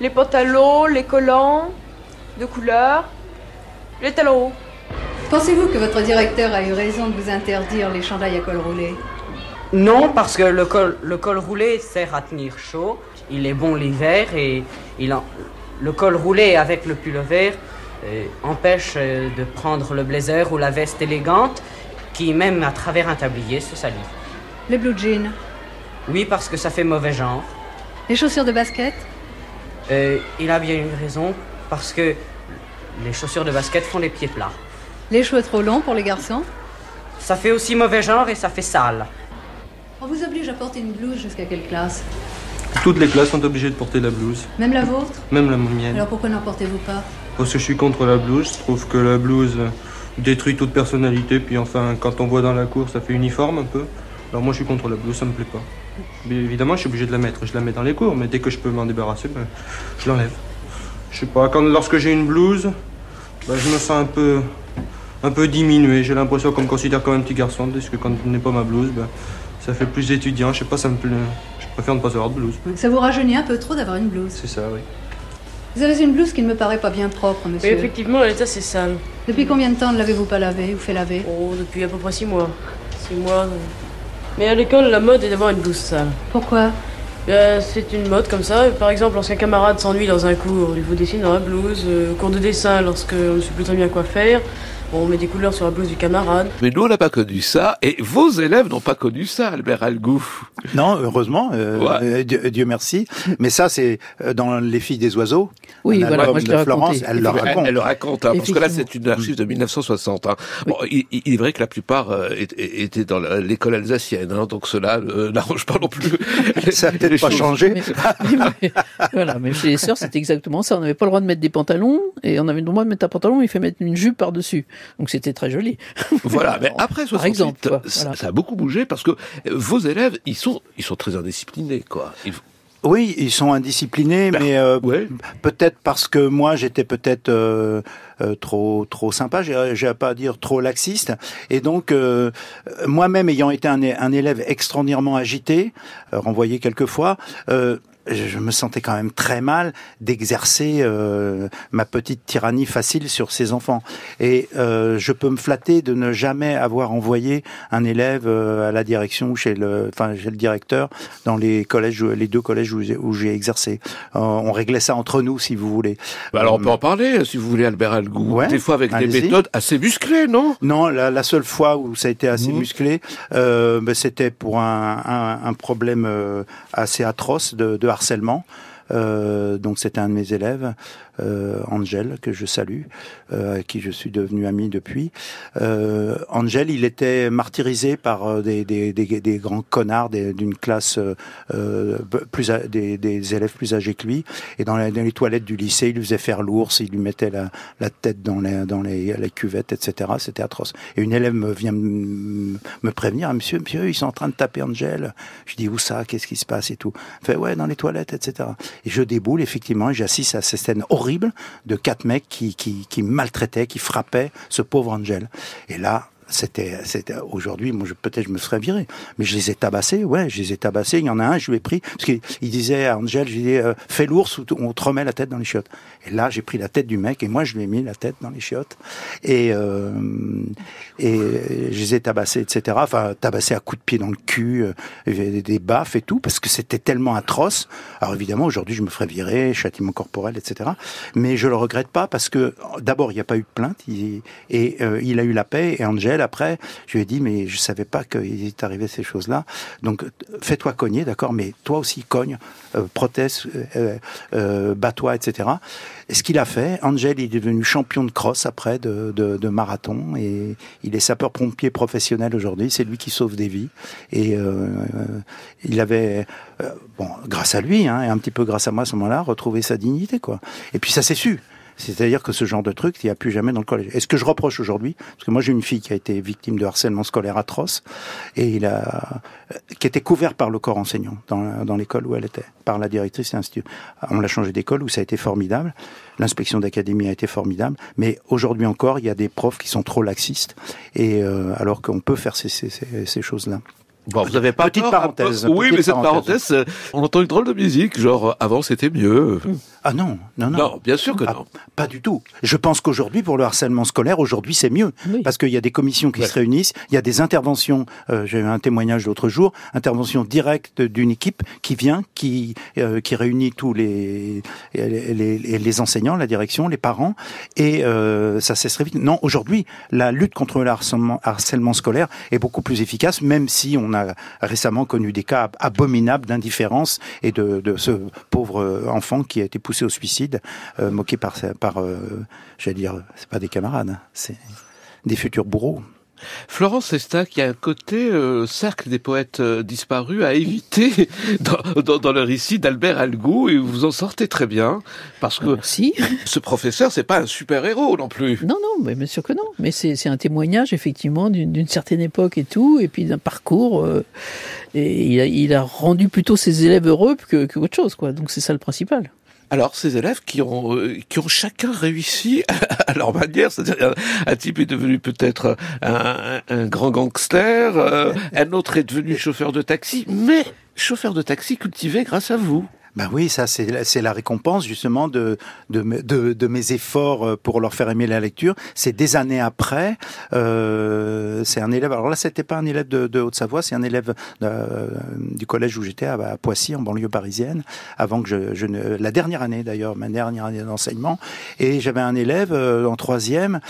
les pantalons, les collants de couleur, les talons hauts. Pensez-vous que votre directeur a eu raison de vous interdire les chandails à col roulé? Non, parce que le col, le col roulé sert à tenir chaud. Il est bon l'hiver et il en- le col roulé avec le pull vert euh, empêche euh, de prendre le blazer ou la veste élégante qui, même à travers un tablier, se salit. Les blue jeans Oui, parce que ça fait mauvais genre. Les chaussures de basket Euh, il a bien une raison, parce que les chaussures de basket font les pieds plats. Les cheveux trop longs pour les garçons Ça fait aussi mauvais genre et ça fait sale. On vous oblige à porter une blouse jusqu'à quelle classe Toutes les classes sont obligées de porter la blouse, Même la vôtre même la mienne. Alors pourquoi n'en portez-vous pas Parce que je suis contre la blouse, je trouve que la blouse euh, détruit toute personnalité, puis enfin, quand on voit dans la cour, ça fait uniforme un peu. Alors moi je suis contre la blouse, ça me plaît pas. Mais évidemment, je suis obligé de la mettre, je la mets dans les cours, mais dès que je peux m'en débarrasser, ben, je l'enlève. Je sais pas, quand, lorsque j'ai une blouse, ben, je me sens un peu, un peu diminué. J'ai l'impression qu'on me considère comme un petit garçon, parce que quand je n'ai pas ma blouse, ben, ça fait plus étudiant. Je sais pas, ça me plaît. Je préfère ne pas avoir de blouse. Ça vous rajeunit un peu trop d'avoir une blouse. C'est ça, oui. Vous avez une blouse qui ne me paraît pas bien propre, Oui, monsieur. effectivement, elle est assez sale. Depuis combien de temps ne l'avez-vous pas lavée ou fait laver Oh, depuis à peu près 6 mois. 6 mois. euh. Mais à l'école, la mode est d'avoir une blouse sale. Pourquoi Euh, c'est une mode comme ça. Par exemple, lorsqu'un camarade s'ennuie dans un cours, il vous dessine dans la blouse. Euh, au cours de dessin, lorsque on ne sait plus très bien quoi faire, on met des couleurs sur la blouse du camarade. Mais nous, on n'a pas connu ça, et vos élèves n'ont pas connu ça, Albert Algou. Non, heureusement, euh, Ouais. Dieu, Dieu merci. Mais ça, c'est euh, dans Les filles des oiseaux. Oui, un voilà, moi je de l'ai Florence, raconté. elle le raconte. elle le raconte, hein, parce que là, c'est une archive de 1960. hein. Bon, il, il est vrai que la plupart euh, étaient dans l'école alsacienne, hein, donc cela euh, n'arrange pas non plus. Ça a les peut-être pas choses. changé. Mais- mais- voilà, mais chez les sœurs, c'était exactement ça. On n'avait pas le droit de mettre des pantalons, et on avait le droit de mettre un pantalon, il fait mettre une jupe par-dessus. Donc c'était très joli. Voilà, mais après 68, Par exemple, quoi, ça, voilà. ça a beaucoup bougé parce que euh, vos élèves, ils sont, ils sont très indisciplinés, quoi. Ils- Oui, ils sont indisciplinés, Ben, mais euh, ouais. peut-être parce que moi j'étais peut-être euh, euh, trop trop sympa, j'ai pas à dire trop laxiste, et donc euh, moi-même ayant été un, un élève extraordinairement agité, euh, renvoyé quelquefois. Je me sentais quand même très mal d'exercer euh, ma petite tyrannie facile sur ces enfants. Et euh, je peux me flatter de ne jamais avoir envoyé un élève euh, à la direction ou chez le, enfin chez le directeur dans les collèges, les deux collèges où j'ai- où j'ai exercé. Euh, on réglait ça entre nous, si vous voulez. Bah alors on Euh, peut en parler, si vous voulez, Albert Algou. Ouais, des fois avec des méthodes assez musclées, non? Non, la, la seule fois où ça a été assez Mhm. musclé, euh, ben, c'était pour un, un, un problème assez atroce de, de Euh, donc c'était un de mes élèves, Angel, que je salue, euh, avec qui je suis devenu ami depuis. Euh, Angel, il était martyrisé par euh, des, des, des, des grands connards d'une classe euh, euh, plus des, élèves plus âgés que lui. Et dans, dans les toilettes du lycée, il lui faisait faire l'ours, il lui mettait la, la tête dans les, dans les, les cuvettes, etc. C'était atroce. Et une élève me vient me me prévenir, Ah, monsieur, monsieur, ils sont en train de taper Angel. Je dis, où ça? Qu'est-ce qui se passe et tout? Il fait, ouais, dans les toilettes, etc. Et je déboule, effectivement, et j'assiste à cette scène horrible de quatre mecs qui, qui, qui maltraitaient, qui frappaient ce pauvre Angel. Et là, c'était, c'était aujourd'hui, moi, je, peut-être je me serais viré, mais je les ai tabassés, ouais, je les ai tabassés. Il y en a un, je lui ai pris parce qu'il il disait à Angel, je lui euh, fais l'ours ou on te remet la tête dans les chiottes. Et là, j'ai pris la tête du mec et moi, je lui ai mis la tête dans les chiottes et euh, et je les ai tabassés, etc. Enfin, tabassés à coups de pied dans le cul, euh, des baffes et tout, parce que c'était tellement atroce. Alors évidemment, aujourd'hui, je me ferais virer, châtiment corporel, etc. Mais je le regrette pas parce que d'abord, il n'y a pas eu de plainte il- et euh, il a eu la paix. Et Angel, après, je lui ai dit, mais je savais pas qu'il est arrivé ces choses-là. Donc, fais-toi cogner, d'accord, mais toi aussi cogne, euh, proteste, euh, euh, bats-toi, etc. Et ce qu'il a fait, Angel, il est devenu champion de cross après de, marathon et il est sapeur-pompier professionnel aujourd'hui. C'est lui qui sauve des vies et euh, il avait, bon, grâce à lui hein, et un petit peu grâce à moi à ce moment-là, retrouvé sa dignité quoi. Et puis ça s'est su. C'est-à-dire que ce genre de truc, il n'y a plus jamais dans le collège. Et ce que je reproche aujourd'hui, parce que moi j'ai une fille qui a été victime de harcèlement scolaire atroce, et il a, euh, qui était couvert par le corps enseignant dans, l'école où elle était, par la directrice de l'institut. On l'a changé d'école où ça a été formidable. L'inspection d'académie a été formidable, mais aujourd'hui encore, il y a des profs qui sont trop laxistes, et euh, alors qu'on peut faire ces, ces, ces, ces choses-là. Bon, vous avez pas Petite parenthèse, peu- Oui, petite mais cette parenthèse. parenthèse, euh, on entend une drôle de musique, genre avant c'était mieux. Ah non, non, non. Non, bien sûr que Ah, non. Pas du tout. Je pense qu'aujourd'hui, pour le harcèlement scolaire, aujourd'hui, c'est mieux. Oui. Parce qu'il y a des commissions qui Ouais. se réunissent, il y a des interventions, euh, j'ai eu un témoignage l'autre jour, intervention directe d'une équipe qui vient, qui, euh, qui réunit tous les, les, les- les enseignants, la direction, les parents, et euh, ça cesse très vite. Non, aujourd'hui, la lutte contre le harcèlement, harcèlement scolaire est beaucoup plus efficace, même si on a récemment connu des cas abominables d'indifférence et de, de ce pauvre euh, enfant qui a été poussé au suicide, euh, moqué par, euh, j'allais dire, c'est pas des camarades, hein, c'est des futurs bourreaux. Florence Estac, il y a un côté euh, cercle des poètes euh, disparus à éviter dans, dans, dans le récit d'Albert Algou, et vous en sortez très bien, parce que Merci. ce professeur, c'est pas un super-héros non plus. Non, non, mais bien sûr que non. Mais c'est un témoignage, effectivement, d'une d'une certaine époque et tout, et puis d'un parcours. euh, et il a, il a rendu plutôt ses élèves heureux que, que autre chose, quoi. Donc c'est ça le principal. Alors, ces élèves qui ont, euh, qui ont chacun réussi à leur manière, c'est-à-dire un, type est devenu peut-être un, un- un grand gangster, euh, un autre est devenu chauffeur de taxi, mais chauffeur de taxi cultivé grâce à vous. Ben oui, ça c'est la- récompense justement de de, de de mes efforts euh, pour leur faire aimer la lecture. C'est des années après. Euh, c'est un élève. Alors là, c'était pas un élève de, de Haute-Savoie, c'est un élève euh, du collège où j'étais à, Poissy, en banlieue parisienne. Avant que je, je ne, la dernière année d'ailleurs, ma dernière année d'enseignement, et j'avais un élève euh, en troisième.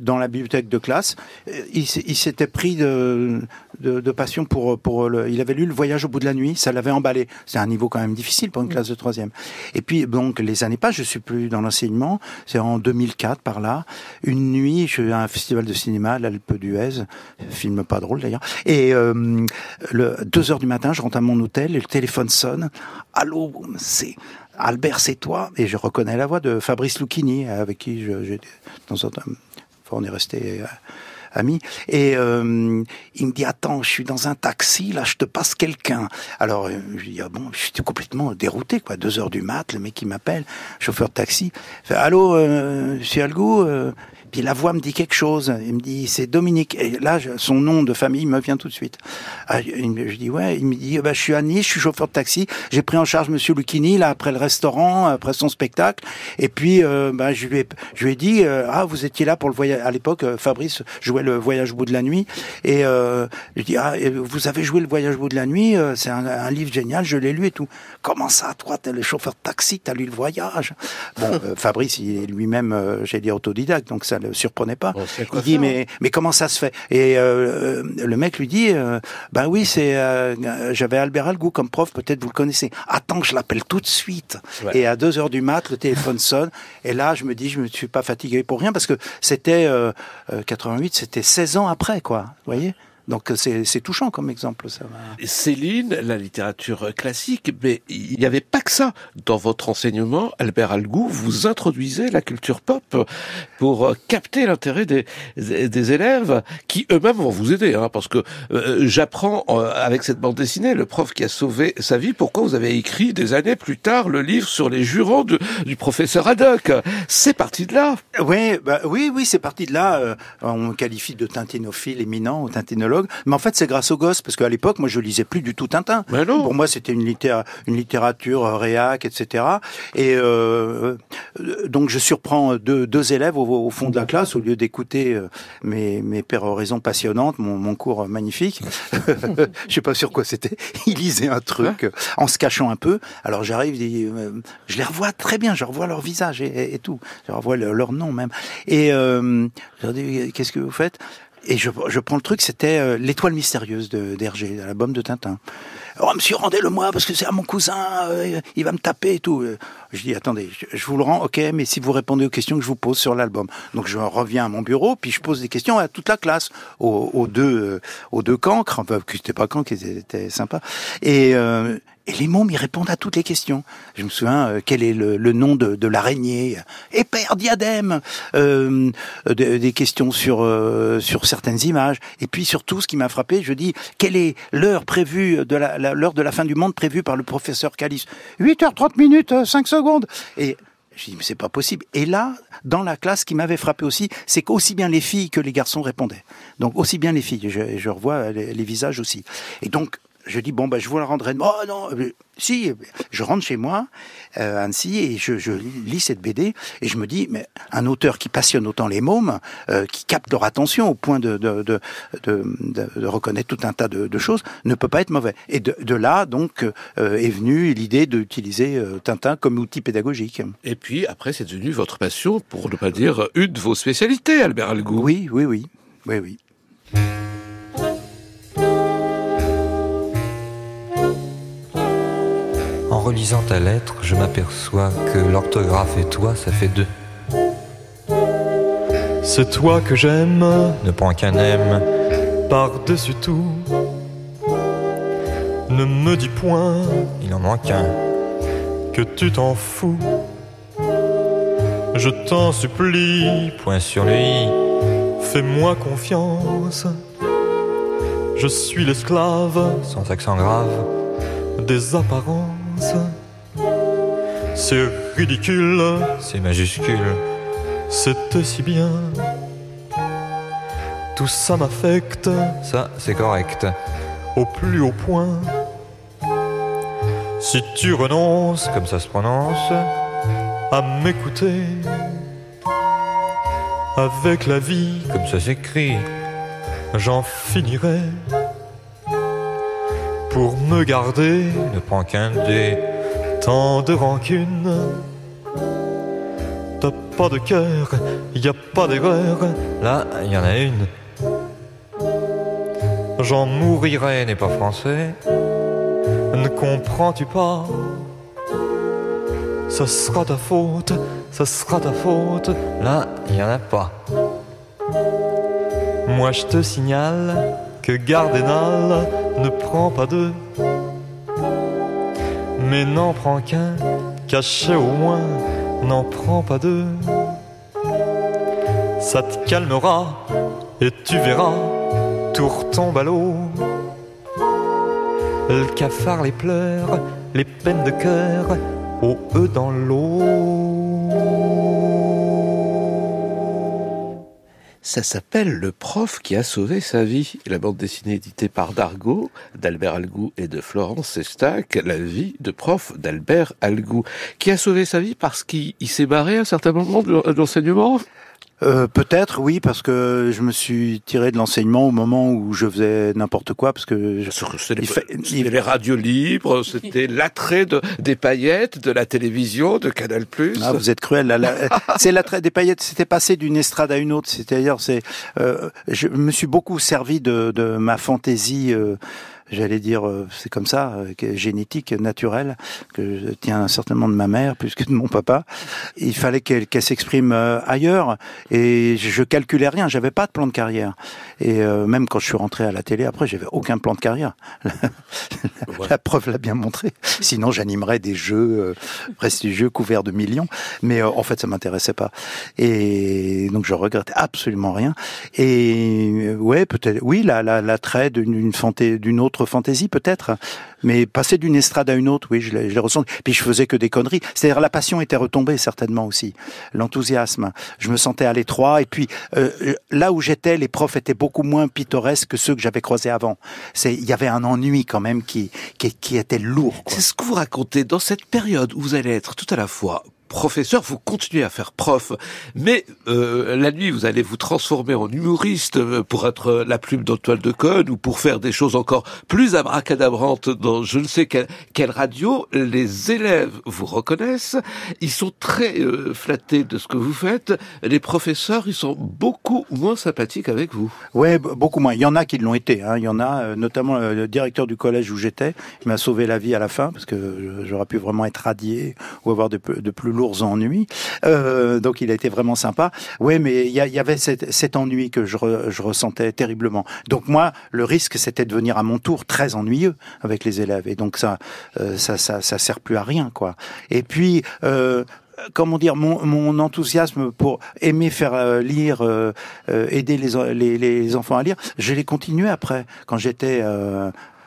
Dans la bibliothèque de classe, Euh, il, s'était pris de, de, de passion pour, pour le, il avait lu Le Voyage au bout de la nuit, ça l'avait emballé. C'est un niveau quand même difficile pour une classe de troisième. Et puis donc les années passent, je suis plus dans l'enseignement. C'est en 2004 par là. Une nuit, je suis à un festival de cinéma, l'Alpe d'Huez, film pas drôle d'ailleurs. Et euh, le deux heures du matin, je rentre à mon hôtel et le téléphone sonne. Allô, c'est Albert, c'est toi? Et je reconnais la voix de Fabrice Lucchini, avec qui je- j'étais dans un Enfin, on est resté euh, amis. Et euh, il me dit attends, je suis dans un taxi, là, je te passe quelqu'un. Alors euh, je dis ah bon, je suis complètement dérouté quoi. Deux heures du mat, le mec qui m'appelle, chauffeur de taxi. Fait, allô, euh, Monsieur Algou. euh, puis la voix me dit quelque chose. Il me dit c'est Dominique. Et là, son nom de famille me vient tout de suite. Ah, je dis ouais. Il me dit bah, je suis à Nice, je suis chauffeur de taxi. J'ai pris en charge Monsieur Lucchini là après le restaurant, après son spectacle. Et puis euh, bah, je lui ai, je lui ai dit euh, ah vous étiez là pour le voyage. À l'époque, euh, Fabrice jouait le Voyage au bout de la nuit. Et euh, je dis ah vous avez joué le Voyage au bout de la nuit. euh, C'est un, un livre génial. Je l'ai lu et tout. Comment ça, toi, t'es le chauffeur de taxi, t'as lu le Voyage? Bon, Fabrice, il est lui-même, j'ai dit autodidacte, donc ça le surprenait pas. Il dit mais mais comment ça se fait? Et euh, euh, le mec lui dit euh, ben oui c'est euh, j'avais Albert Algou comme prof peut-être vous le connaissez. Attends je l'appelle tout de suite. Ouais. Et à 2 heures du mat le téléphone sonne et là je me dis je me suis pas fatigué pour rien parce que c'était euh, euh, 88 c'était 16 ans après quoi. Vous voyez? Donc c'est c'est touchant comme exemple. Ça. Céline, la littérature classique, mais il n'y avait pas que ça. Dans votre enseignement, Albert Algou, vous introduisez la culture pop pour euh, capter l'intérêt des, des élèves qui eux-mêmes vont vous aider. Hein, parce que euh, j'apprends euh, avec cette bande dessinée, le prof qui a sauvé sa vie, pourquoi vous avez écrit des années plus tard le livre sur les jurons de, du professeur Haddock. C'est parti de là. Oui, bah, oui, oui, c'est parti de là. on me qualifie de tintinophile éminent ou tintinologue, mais en fait c'est grâce aux gosses, parce qu'à l'époque, moi je lisais plus du tout Tintin. Mais non. Pour moi c'était une, littéra une littérature euh, réac, etc. Et euh, donc je surprends deux, deux élèves au, au, fond de la classe au lieu d'écouter euh, mes, mes péroraisons passionnantes, mon, mon cours magnifique. je sais pas sur quoi c'était. Ils lisaient un truc en se cachant un peu. Alors j'arrive, je les revois très bien, je revois leur visage et, et tout, je revois leur, leur nom même. Et euh, je leur dis qu'est-ce que vous faites? Et je, je, prends le truc, c'était euh, l'étoile mystérieuse d'Hergé, l'album de Tintin. Oh, monsieur, rendez-le-moi parce que c'est à mon cousin, euh, il va me taper et tout. Je dis, attendez, je, je, vous le rends, ok, mais si vous répondez aux questions que je vous pose sur l'album. Donc je reviens à mon bureau, puis je pose des questions à toute la classe, aux, aux deux, euh, aux deux cancres, enfin, qui n'étaient pas cancres, qui étaient sympas. Et euh, et les mômes, ils répondent à toutes les questions. Je me souviens, euh, quel est le, le nom de, de l'araignée Et père diadème euh, des, des questions sur euh, sur certaines images. Et puis surtout, ce qui m'a frappé, je dis, quelle est l'heure prévue de la, l'heure de la fin du monde prévue par le professeur Calice 8h30 minutes, 5 secondes. Et je dis, mais c'est pas possible. Et là, dans la classe, ce qui m'avait frappé aussi, c'est qu'aussi bien les filles que les garçons répondaient. Donc, aussi bien les filles. Je, je revois les, les visages aussi. Et donc, je dis bon ben je vous la rendrai. Oh non, si je rentre chez moi euh, à Annecy et je, je, lis cette BD et je me dis mais un auteur qui passionne autant les mômes, euh, qui capte leur attention au point de de, de, de, de reconnaître tout un tas de, choses, ne peut pas être mauvais. Et de, de là donc euh, est venue l'idée d'utiliser euh, Tintin comme outil pédagogique. Et puis après c'est devenu votre passion, pour ne pas dire une de vos spécialités, Albert Algou. Oui, oui, oui, oui, oui. Relisant ta lettre, je m'aperçois que l'orthographe et toi, ça fait deux. C'est toi que j'aime, ne prends qu'un aime, par-dessus tout. Ne me dis point, il en manque un, que tu t'en fous. Je t'en supplie, point sur lui, fais-moi confiance. Je suis l'esclave, sans accent grave, des apparences. C'est ridicule, c'est majuscule, c'était si bien. Tout ça m'affecte, ça c'est correct, au plus haut point. Si tu renonces, comme ça se prononce, à m'écouter, avec la vie, comme ça s'écrit, j'en finirai. Pour me garder, ne prends qu'un dé, tant de rancune. T'as pas de cœur, y a pas d'erreur, là y en a une. J'en mourirai n'est pas français, ne comprends-tu pas? Ce sera ta faute, ce sera ta faute, là y en a pas. Moi je te signale que Gardénal ne prend pas deux, mais n'en prend qu'un, caché au moins, n'en prend pas deux. Ça te calmera et tu verras, tout retombe à l'eau. Le cafard, les pleurs, les peines de cœur, au eux dans l'eau. Ça s'appelle Le prof qui a sauvé sa vie. La bande dessinée éditée par Dargaud, d'Albert Algou et de Florence Sestac, La vie de prof d'Albert Algou, qui a sauvé sa vie parce qu'il s'est barré à un certain moment de l'enseignement? Euh, Peut-être, oui, parce que je me suis tiré de l'enseignement au moment où je faisais n'importe quoi, parce que je... c'était les, fait... les, radios libres, c'était l'attrait de, des paillettes, de la télévision, de Canal+. Ah, vous êtes cruel. C'est l'attrait des paillettes. C'était passé d'une estrade à une autre. C'est-à-dire, c'est, euh, je me suis beaucoup servi de, de ma fantaisie. Euh, j'allais dire, euh, c'est comme ça, euh, génétique, naturelle, que je tiens certainement de ma mère plus que de mon papa. Il fallait qu'elle s'exprime euh, ailleurs et je calculais rien, j'avais pas de plan de carrière. Et même quand je suis rentré à la télé, après, j'avais aucun plan de carrière. la preuve l'a bien montré. Sinon, j'animerais des jeux prestigieux couverts de millions. Mais en fait, ça m'intéressait pas. Et donc, je regrette absolument rien. Et ouais, peut-être, oui, la, la, d'une d'une autre fantaisie peut-être, mais passer d'une estrade à une autre, oui, je l'ai ressenti. Puis je faisais que des conneries. C'est-à-dire la passion était retombée certainement aussi, l'enthousiasme. Je me sentais à l'étroit et puis euh, là où j'étais, les profs étaient beaucoup moins pittoresques que ceux que j'avais croisés avant. C'est il y avait un ennui quand même qui qui, qui était lourd. C'est ce que vous racontez dans cette période où vous allez être tout à la fois professeur, vous continuez à faire prof, mais euh, la nuit, vous allez vous transformer en humoriste euh, pour être la plume dans de Cône ou pour faire des choses encore plus abracadabrantes dans je ne sais quelle, quelle radio. Les élèves vous reconnaissent, ils sont très euh, flattés de ce que vous faites. Les professeurs, ils sont beaucoup moins sympathiques avec vous. Ouais, beaucoup moins. Il y en a qui l'ont été. Hein. Il y en a, notamment le directeur du collège où j'étais, il m'a sauvé la vie à la fin parce que j'aurais pu vraiment être radié ou avoir de, de plus lourds ennuis. Euh, donc il a été vraiment sympa. Oui, mais il y, avait cet, ennui que je, ressentais terriblement. Donc moi, le risque, c'était de venir à mon tour très ennuyeux avec les élèves. Et donc ça, euh, ça, ça, ça sert plus à rien, quoi. Et puis, euh, comment dire, mon, mon, enthousiasme pour aimer faire lire, aider les, les, les, enfants à lire, je l'ai continué après, quand j'étais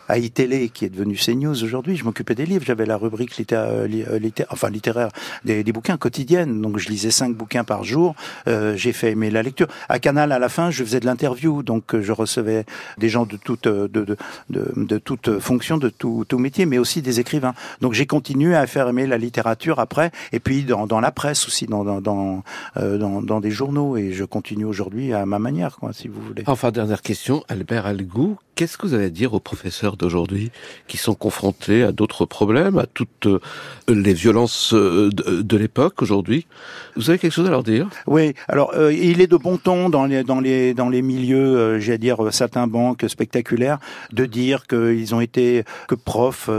à iTélé, qui est devenu CNews aujourd'hui, je m'occupais des livres. J'avais la rubrique euh, littéraire, enfin littéraire des, des, bouquins quotidiennes. Donc je lisais cinq bouquins par jour. Euh, j'ai fait aimer la lecture. À Canal, à la fin, je faisais de l'interview. Donc euh, je recevais des gens de toute, de, de, de, de toute fonction, de tout, tout métier, mais aussi des écrivains. Donc j'ai continué à faire aimer la littérature après, et puis dans, dans la presse aussi, dans, dans, dans, dans, dans des journaux. Et je continue aujourd'hui à ma manière, quoi, si vous voulez. Enfin, dernière question, Albert Algou, qu'est-ce que vous avez à dire aux professeurs d'aujourd'hui qui sont confrontés à d'autres problèmes, à toutes euh, les violences euh, de, l'époque aujourd'hui? Vous avez quelque chose à leur dire? Oui, alors euh, il est de bon ton dans les dans les dans les milieux, j'allais dire certains banques spectaculaires, de dire qu'ils ont été que profs,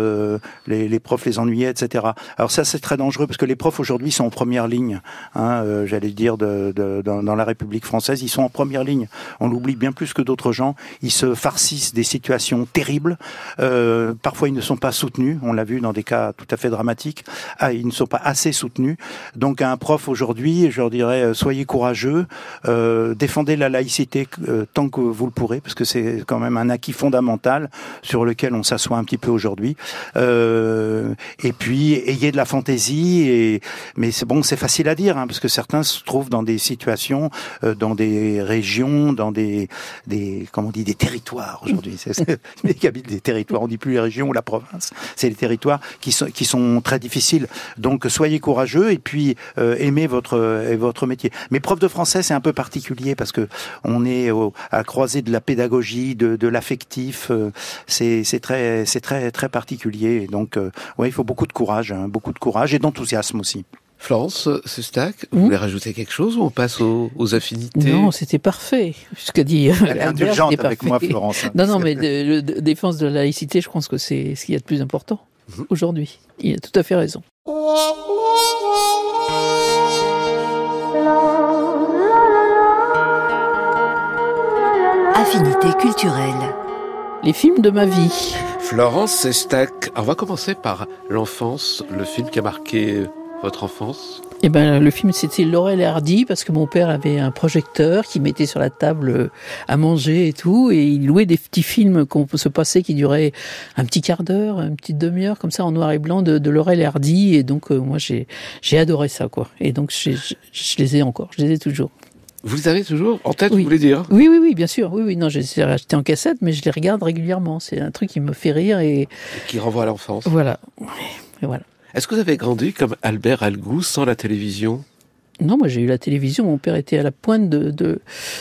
les, profs les ennuyaient, etc. Alors ça c'est très dangereux parce que les profs aujourd'hui sont en première ligne. Hein, j'allais dire dans, dans la République française, ils sont en première ligne. On l'oublie bien plus que d'autres gens. Ils se farcissent des situations terribles euh, parfois, ils ne sont pas soutenus. On l'a vu dans des cas tout à fait dramatiques. Ah, ils ne sont pas assez soutenus. Donc, un prof aujourd'hui, je leur dirais, euh, soyez courageux, euh, défendez la laïcité euh, tant que vous le pourrez, parce que c'est quand même un acquis fondamental sur lequel on s'assoit un petit peu aujourd'hui. Euh, et puis, ayez de la fantaisie. Et mais c'est bon, c'est facile à dire, hein, parce que certains se trouvent dans des situations, dans des régions, dans des, des, comment on dit, des territoires C'est, habitent des territoires, on dit plus les régions ou la province, c'est les territoires qui sont, qui sont très difficiles. Donc soyez courageux et puis euh, aimez votre, euh, votre métier. Mais prof de français, c'est un peu particulier parce que on est à croiser de la pédagogie, de, de l'affectif. Euh, c'est très, c'est très, très particulier. donc, euh, ouais, il faut beaucoup de courage, hein, beaucoup de courage et d'enthousiasme aussi. Florence Sustac, vous hmm? voulez rajouter quelque chose ou on passe aux, aux affinités? Non, c'était parfait. Ce qu'a dit Elle est indulgente avec moi, Florence. non, non, mais la défense de la laïcité, je pense que c'est ce qu'il y a de plus important mhm. aujourd'hui. Il a tout à fait raison. Affinité culturelle. Les films de ma vie. Florence Sestac, on va commencer par l'enfance, le film qui a marqué votre enfance eh ben, le film, c'était Laurel et Hardy, parce que mon père avait un projecteur qui mettait sur la table euh, à manger et tout, et il louait des petits films qu'on peut se passer qui duraient un petit quart d'heure, une petite demi-heure, comme ça, en noir et blanc, de, de Laurel et Hardy, et donc, euh, moi, j'ai, j'ai adoré ça, quoi. Et donc, je, les ai encore, je les ai toujours. Vous les avez toujours en tête, vous voulez dire? Oui, oui, oui, bien sûr. Oui, oui, non, je les ai achetés en cassette, mais je les regarde régulièrement. C'est un truc qui me fait rire et... Qui renvoie à l'enfance. Voilà. Et voilà. Est-ce que vous avez grandi comme Albert Algou sans la télévision? Non, moi j'ai eu la télévision. Mon père était à la pointe de, de,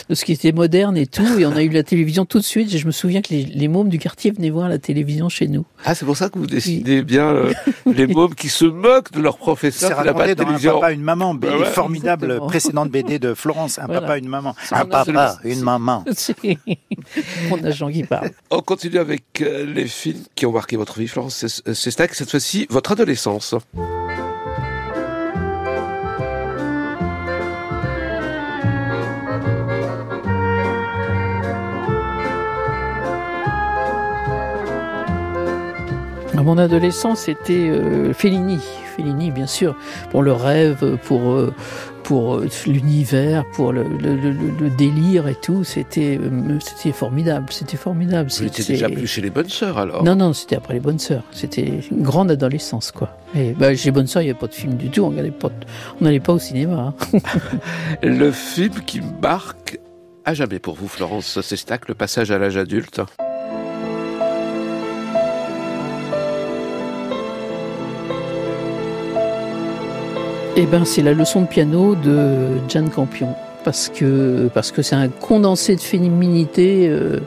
de, ce qui était moderne et tout. Et on a eu la télévision tout de suite. Et je me souviens que les, les mômes du quartier venaient voir la télévision chez nous. Ah, c'est pour ça que vous décidez bien euh, les mômes qui se moquent de leur professeur C'est raconté dans Un télévision. papa, une maman, BD Bah ouais. formidable Exactement. précédente BD de Florence. Un Voilà. papa, une maman. Un papa, une maman. C'est mon agent qui parle. On continue avec euh, les films qui ont marqué votre vie, Florence Cest- Sestac, cette fois-ci votre adolescence. Mon adolescence, c'était euh, Fellini. Fellini, bien sûr, pour le rêve, pour euh, pour euh, l'univers, pour le, le, le- le délire et tout. C'était c'était formidable. C'était formidable. Vous n'étiez C'est- déjà plus chez les bonnes sœurs alors? Non, non, c'était après les bonnes sœurs. C'était une grande adolescence, quoi. Et bah, chez les bonnes sœurs, il n'y avait pas de film du tout. On n'allait pas, on pas au cinéma. hein. Le film qui marque à jamais pour vous, Florence Sestac, le passage à l'âge adulte? Eh ben, c'est la leçon de piano de Gian Campion. Parce que parce que c'est un condensé de féminité euh,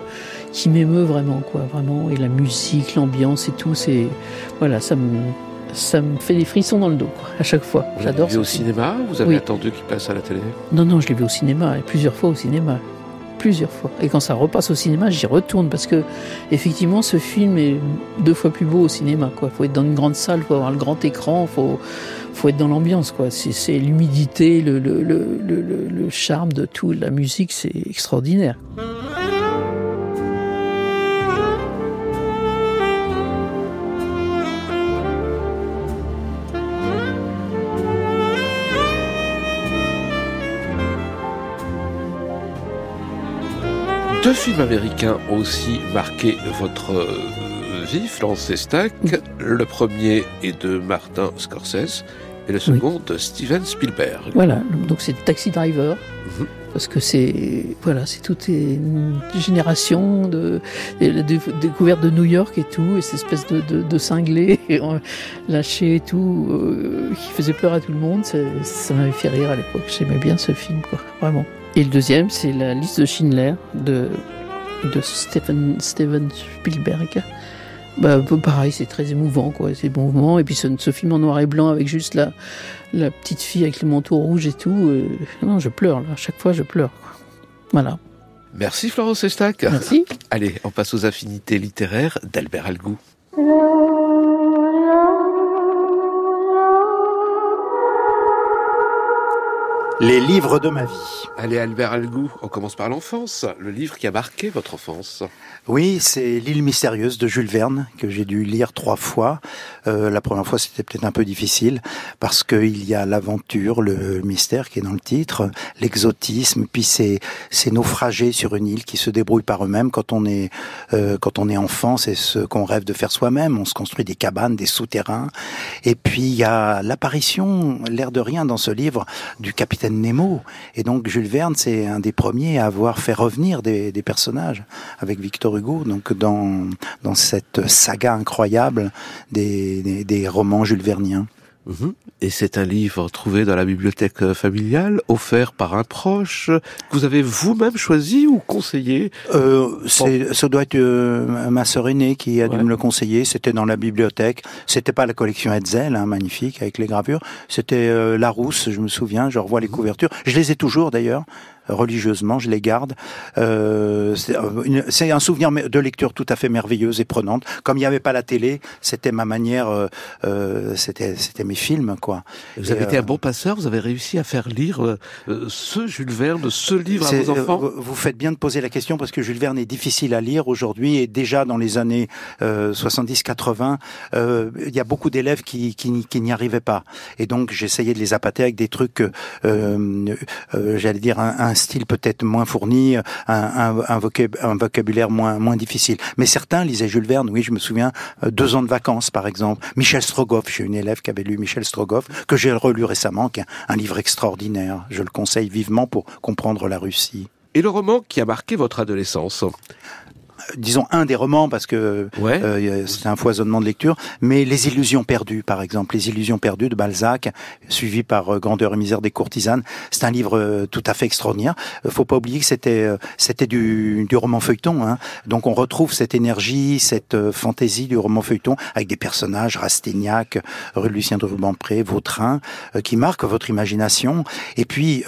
qui m'émeut vraiment, quoi, vraiment. Et la musique, l'ambiance et tout, c'est voilà, ça me ça me fait des frissons dans le dos, quoi, à chaque fois. Vous l'avez J'adore. vu au film. cinéma Vous avez Oui. attendu qu'il passe à la télé? Non, non, je l'ai vu au cinéma, et plusieurs fois au cinéma. Plusieurs fois. Et quand ça repasse au cinéma, j'y retourne parce que, effectivement, ce film est deux fois plus beau au cinéma, quoi. Faut être dans une grande salle, faut avoir le grand écran, faut, faut être dans l'ambiance, quoi. C'est, l'humidité, le, le, le- le charme de tout, la musique, c'est extraordinaire. Deux films américains ont aussi marqué votre euh, vie, Florence Sestac. Le premier est de Martin Scorsese et le second de Steven Spielberg. Voilà. Donc c'est Taxi Driver. Mhm. Parce que c'est voilà, c'est toute une génération de, la découverte de New York et tout, et cette espèce de, de, de cinglé euh, lâché et tout, euh, qui faisait peur à tout le monde. Ça, ça m'avait fait rire à l'époque. J'aimais bien ce film, quoi, vraiment. Et le deuxième, c'est la liste de Schindler de de Steven Steven Spielberg. Bah, peu pareil, c'est très émouvant, quoi. C'est bon moment. Et puis ce, ce film en noir et blanc avec juste la, la petite fille avec le manteau rouge et tout. euh, non, je pleure, là. À chaque fois, je pleure. Voilà. Merci Florence Sestac. Merci. Allez, on passe aux affinités littéraires d'Albert Algou. Les livres de ma vie. Allez Albert Algou, on commence par l'enfance, le livre qui a marqué votre enfance. Oui, c'est L'île mystérieuse de Jules Verne que j'ai dû lire trois fois. Euh, la première fois, c'était peut-être un peu difficile parce qu'il y a l'aventure, le mystère qui est dans le titre, l'exotisme, puis ces, ces naufragés sur une île qui se débrouillent par eux-mêmes. Quand on est euh, quand on est enfant, c'est ce qu'on rêve de faire soi-même. On se construit des cabanes, des souterrains. Et puis il y a l'apparition, l'air de rien, dans ce livre du capitaine Nemo. Et donc Jules Verne, c'est un des premiers à avoir fait revenir des, des personnages avec Victor Hugo. Donc dans dans cette saga incroyable des, des, des romans Jules Verniens. Mhm. Et c'est un livre trouvé dans la bibliothèque familiale, offert par un proche, que vous avez vous-même choisi ou conseillé Euh, c'est, ça doit être euh, ma sœur aînée qui a dû me le conseiller. C'était dans la bibliothèque. C'était pas la collection Hetzel, hein, magnifique avec les gravures. C'était euh, Larousse, je me souviens. Je revois les couvertures. Je les ai toujours d'ailleurs religieusement. Je les garde. Euh, c'est, euh, un souvenir de lecture tout à fait merveilleuse et prenante. Comme il n'y avait pas la télé, c'était ma manière. euh, euh, c'était, c'était mes films, quoi. Vous avez été euh, un bon passeur, vous avez réussi à faire lire euh, euh, ce Jules Verne, ce livre à vos enfants? euh, Vous faites bien de poser la question parce que Jules Verne est difficile à lire aujourd'hui et déjà dans les années euh, 70-80, euh, il y a beaucoup d'élèves qui, qui, n'y- qui n'y arrivaient pas. Et donc j'essayais de les appâter avec des trucs, euh, euh, j'allais dire un, un style peut-être moins fourni, un, un, un, vocab- un vocabulaire moins, moins difficile. Mais certains lisaient Jules Verne, oui, je me souviens, euh, Deux ans de vacances par exemple. Michel Strogoff, j'ai une élève qui avait lu Michel Strogoff, que j'ai relu récemment, qui est un livre extraordinaire. Je le conseille vivement pour comprendre la Russie. Et le roman qui a marqué votre adolescence? Disons un des romans parce que euh, c'est un foisonnement de lecture, mais Les Illusions perdues, par exemple, Les Illusions perdues de Balzac, suivi par euh, Grandeur et misère des courtisanes. C'est un livre euh, tout à fait extraordinaire. Faut pas oublier que c'était c'était du, du roman feuilleton, hein. donc on retrouve cette énergie, cette fantaisie du roman feuilleton avec des personnages Rastignac, rue Lucien de Rubempré, Vautrin, qui marquent votre imagination. Et puis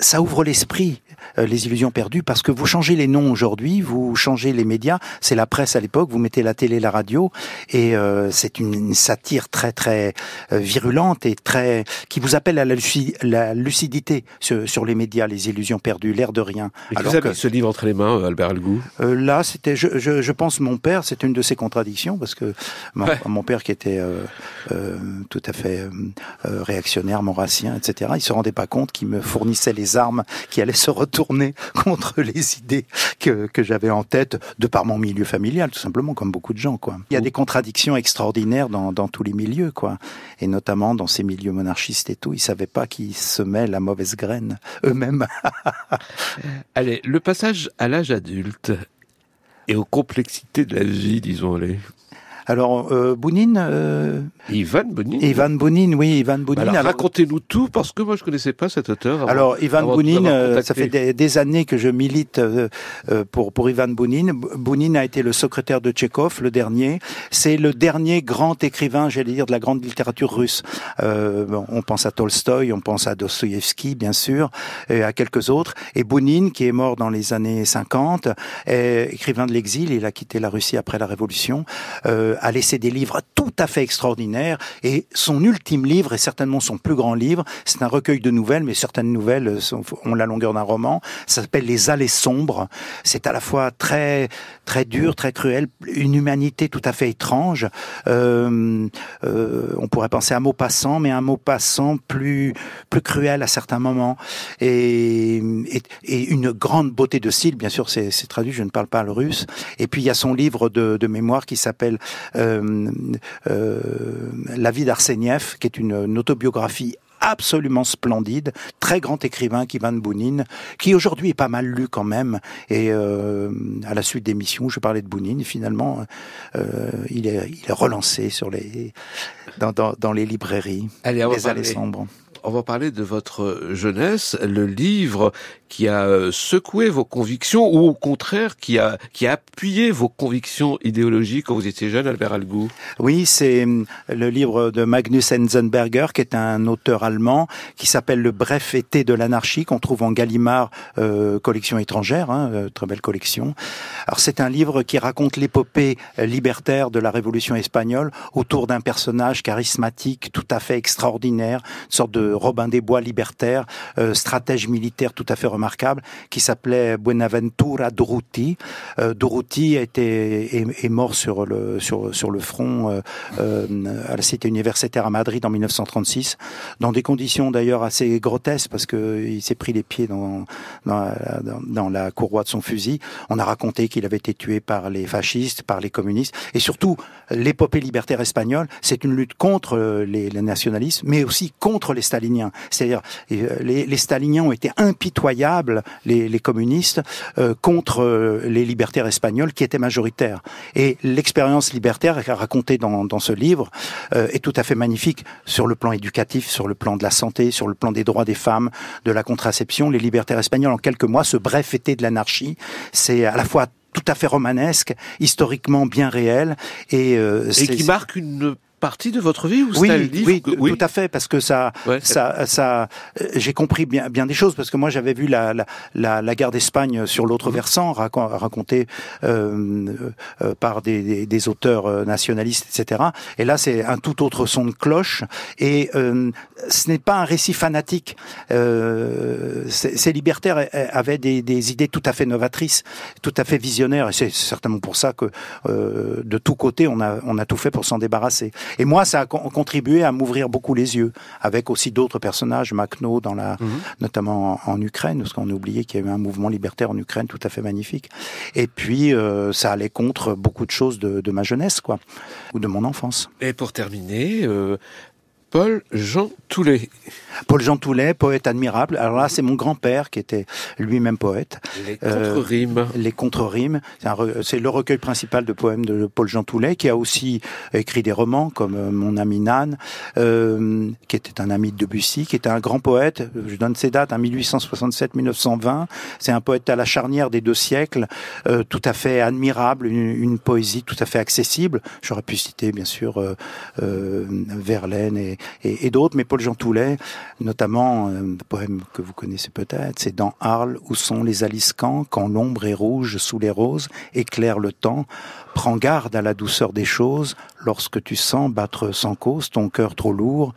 ça ouvre l'esprit. Euh, les illusions perdues parce que vous changez les noms aujourd'hui, vous changez les médias, c'est la presse à l'époque, vous mettez la télé, la radio et euh, c'est une, satire très très euh, virulente et très qui vous appelle à la, lucidité sur, les médias, les illusions perdues, l'air de rien. Et Alors vous avez ce livre entre les mains, Albert Algou Là, c'était, je, je, je, pense, mon père, c'est une de ses contradictions parce que mon, père qui était tout à fait réactionnaire, maurassien, etc. Il se rendait pas compte qu'il me fournissait les armes qui allaient se retourner contre les idées que, que j'avais en tête de par mon milieu familial, tout simplement, comme beaucoup de gens, quoi. Il y a des contradictions extraordinaires dans, dans tous les milieux, quoi. Et notamment dans ces milieux monarchistes et tout. Ils savaient pas qu'ils semaient la mauvaise graine eux-mêmes. Allez, le passage à l'âge adulte et aux complexités de la vie, disons-les. Alors, euh, Bounine... Euh... Ivan Bounine Ivan Bounine, oui, Ivan Bounine. alors, racontez-nous tout, parce que moi, je connaissais pas cet auteur. alors, Ivan Bounine, euh, ça fait des, années que je milite euh, pour, pour Ivan Bounine. Bounine a été le secrétaire de Tchekhov, le dernier. C'est le dernier grand écrivain, j'allais dire, de la grande littérature russe. On pense à Tolstoï, on pense à Dostoïevski, bien sûr, et à quelques autres. Et Bounine, qui est mort dans les années 50, est écrivain de l'exil, il a quitté la Russie après la Révolution, a laissé des livres tout à fait extraordinaires et son ultime livre est certainement son plus grand livre. C'est un recueil de nouvelles, mais certaines nouvelles ont la longueur d'un roman. Ça s'appelle Les allées sombres. C'est à la fois très très dur, très cruel, une humanité tout à fait étrange. Euh, euh, on pourrait penser à Maupassant, mais un Maupassant plus plus cruel à certains moments et, et, et une grande beauté de style. Bien sûr, c'est traduit. Je ne parle pas le russe. Et puis il y a son livre de, de mémoire qui s'appelle La vie d'Arseniev, qui est une, autobiographie absolument splendide, très grand écrivain Ivan Bounine, qui aujourd'hui est pas mal lu quand même. Et euh, à la suite des missions, je parlais de Bounine, finalement, il, est, il est relancé sur les, dans, dans, les librairies, Allez, les allées sombres on va parler de votre jeunesse, le livre qui a euh, secoué vos convictions ou au contraire qui a qui a appuyé vos convictions idéologiques quand vous étiez jeune, Albert Algou? Oui, c'est hum, le livre de Magnus Enzensberger, qui est un auteur allemand, qui s'appelle Le Bref été de l'anarchie, qu'on trouve en Gallimard, euh, collection étrangère, hein, euh, très belle collection. Alors c'est un livre qui raconte l'épopée libertaire de la Révolution espagnole autour d'un personnage charismatique, tout à fait extraordinaire, une sorte de Robin des Bois libertaire, euh, stratège militaire tout à fait remarquable, qui s'appelait Buenaventura Durruti. Euh, Durruti été, est, mort sur le, sur, sur le front euh, euh, à la cité universitaire à Madrid en 1936, dans des conditions d'ailleurs assez grotesques, parce qu'il s'est pris les pieds dans, dans, la courroie de son fusil. On a raconté qu'il avait été tué par les fascistes, par les communistes, et surtout l'épopée libertaire espagnole, c'est une lutte contre les, les nationalistes, mais aussi contre les staliniens. C'est-à-dire euh, les, les, staliniens ont été impitoyables, les, les communistes, euh, contre euh, les libertaires espagnols qui étaient majoritaires. Et l'expérience libertaire racontée dans, dans ce livre est tout à fait magnifique sur le plan éducatif, sur le plan de la santé, sur le plan des droits des femmes, de la contraception. Les libertaires espagnols, en quelques mois, ce bref été de l'anarchie, c'est à la fois tout à fait romanesque, historiquement bien réel, et, euh, et qui marque une partie de votre vie ou oui, oui, oui, tout à fait, parce que ça, ça, ça, euh, j'ai compris bien, bien des choses, parce que moi j'avais vu la, la, la, la guerre d'Espagne sur l'autre mmh. versant, racontée euh, euh, par des, des, auteurs euh, nationalistes, etc. Et là, c'est un tout autre son de cloche, et euh, ce n'est pas un récit fanatique. Euh, ces libertaires avaient des, des, idées tout à fait novatrices, tout à fait visionnaires, et c'est certainement pour ça que de tous côtés on a, on a tout fait pour s'en débarrasser. Et moi, ça a contribué à m'ouvrir beaucoup les yeux, avec aussi d'autres personnages, Makhno, dans la, mhm. notamment en, Ukraine, parce qu'on a oublié qu'il y avait un mouvement libertaire en Ukraine tout à fait magnifique. Et puis, euh, ça allait contre beaucoup de choses de, de, ma jeunesse, quoi, ou de mon enfance. Et pour terminer, euh, Paul-Jean Toulet. Paul-Jean Toulet, poète admirable. Alors là, c'est mon grand-père qui était lui-même poète. Les Euh, contre-rimes. Les contre-rimes. C'est le recueil principal de poèmes de Paul-Jean Toulet, qui a aussi écrit des romans comme euh, Mon ami Nan, euh, qui était un ami de Debussy, qui était un grand poète. Je donne ses dates, hein, 1867-1920. C'est un poète à la charnière des deux siècles, euh, tout à fait admirable, une, une poésie tout à fait accessible. J'aurais pu citer, bien sûr, Verlaine et, et, d'autres, mais Paul-Jean Toulet, notamment euh, un poème que vous connaissez peut-être, c'est dans Arles où sont les aliscans quand l'ombre est rouge sous les roses, éclaire le temps, prends garde à la douceur des choses lorsque tu sens battre sans cause ton cœur trop lourd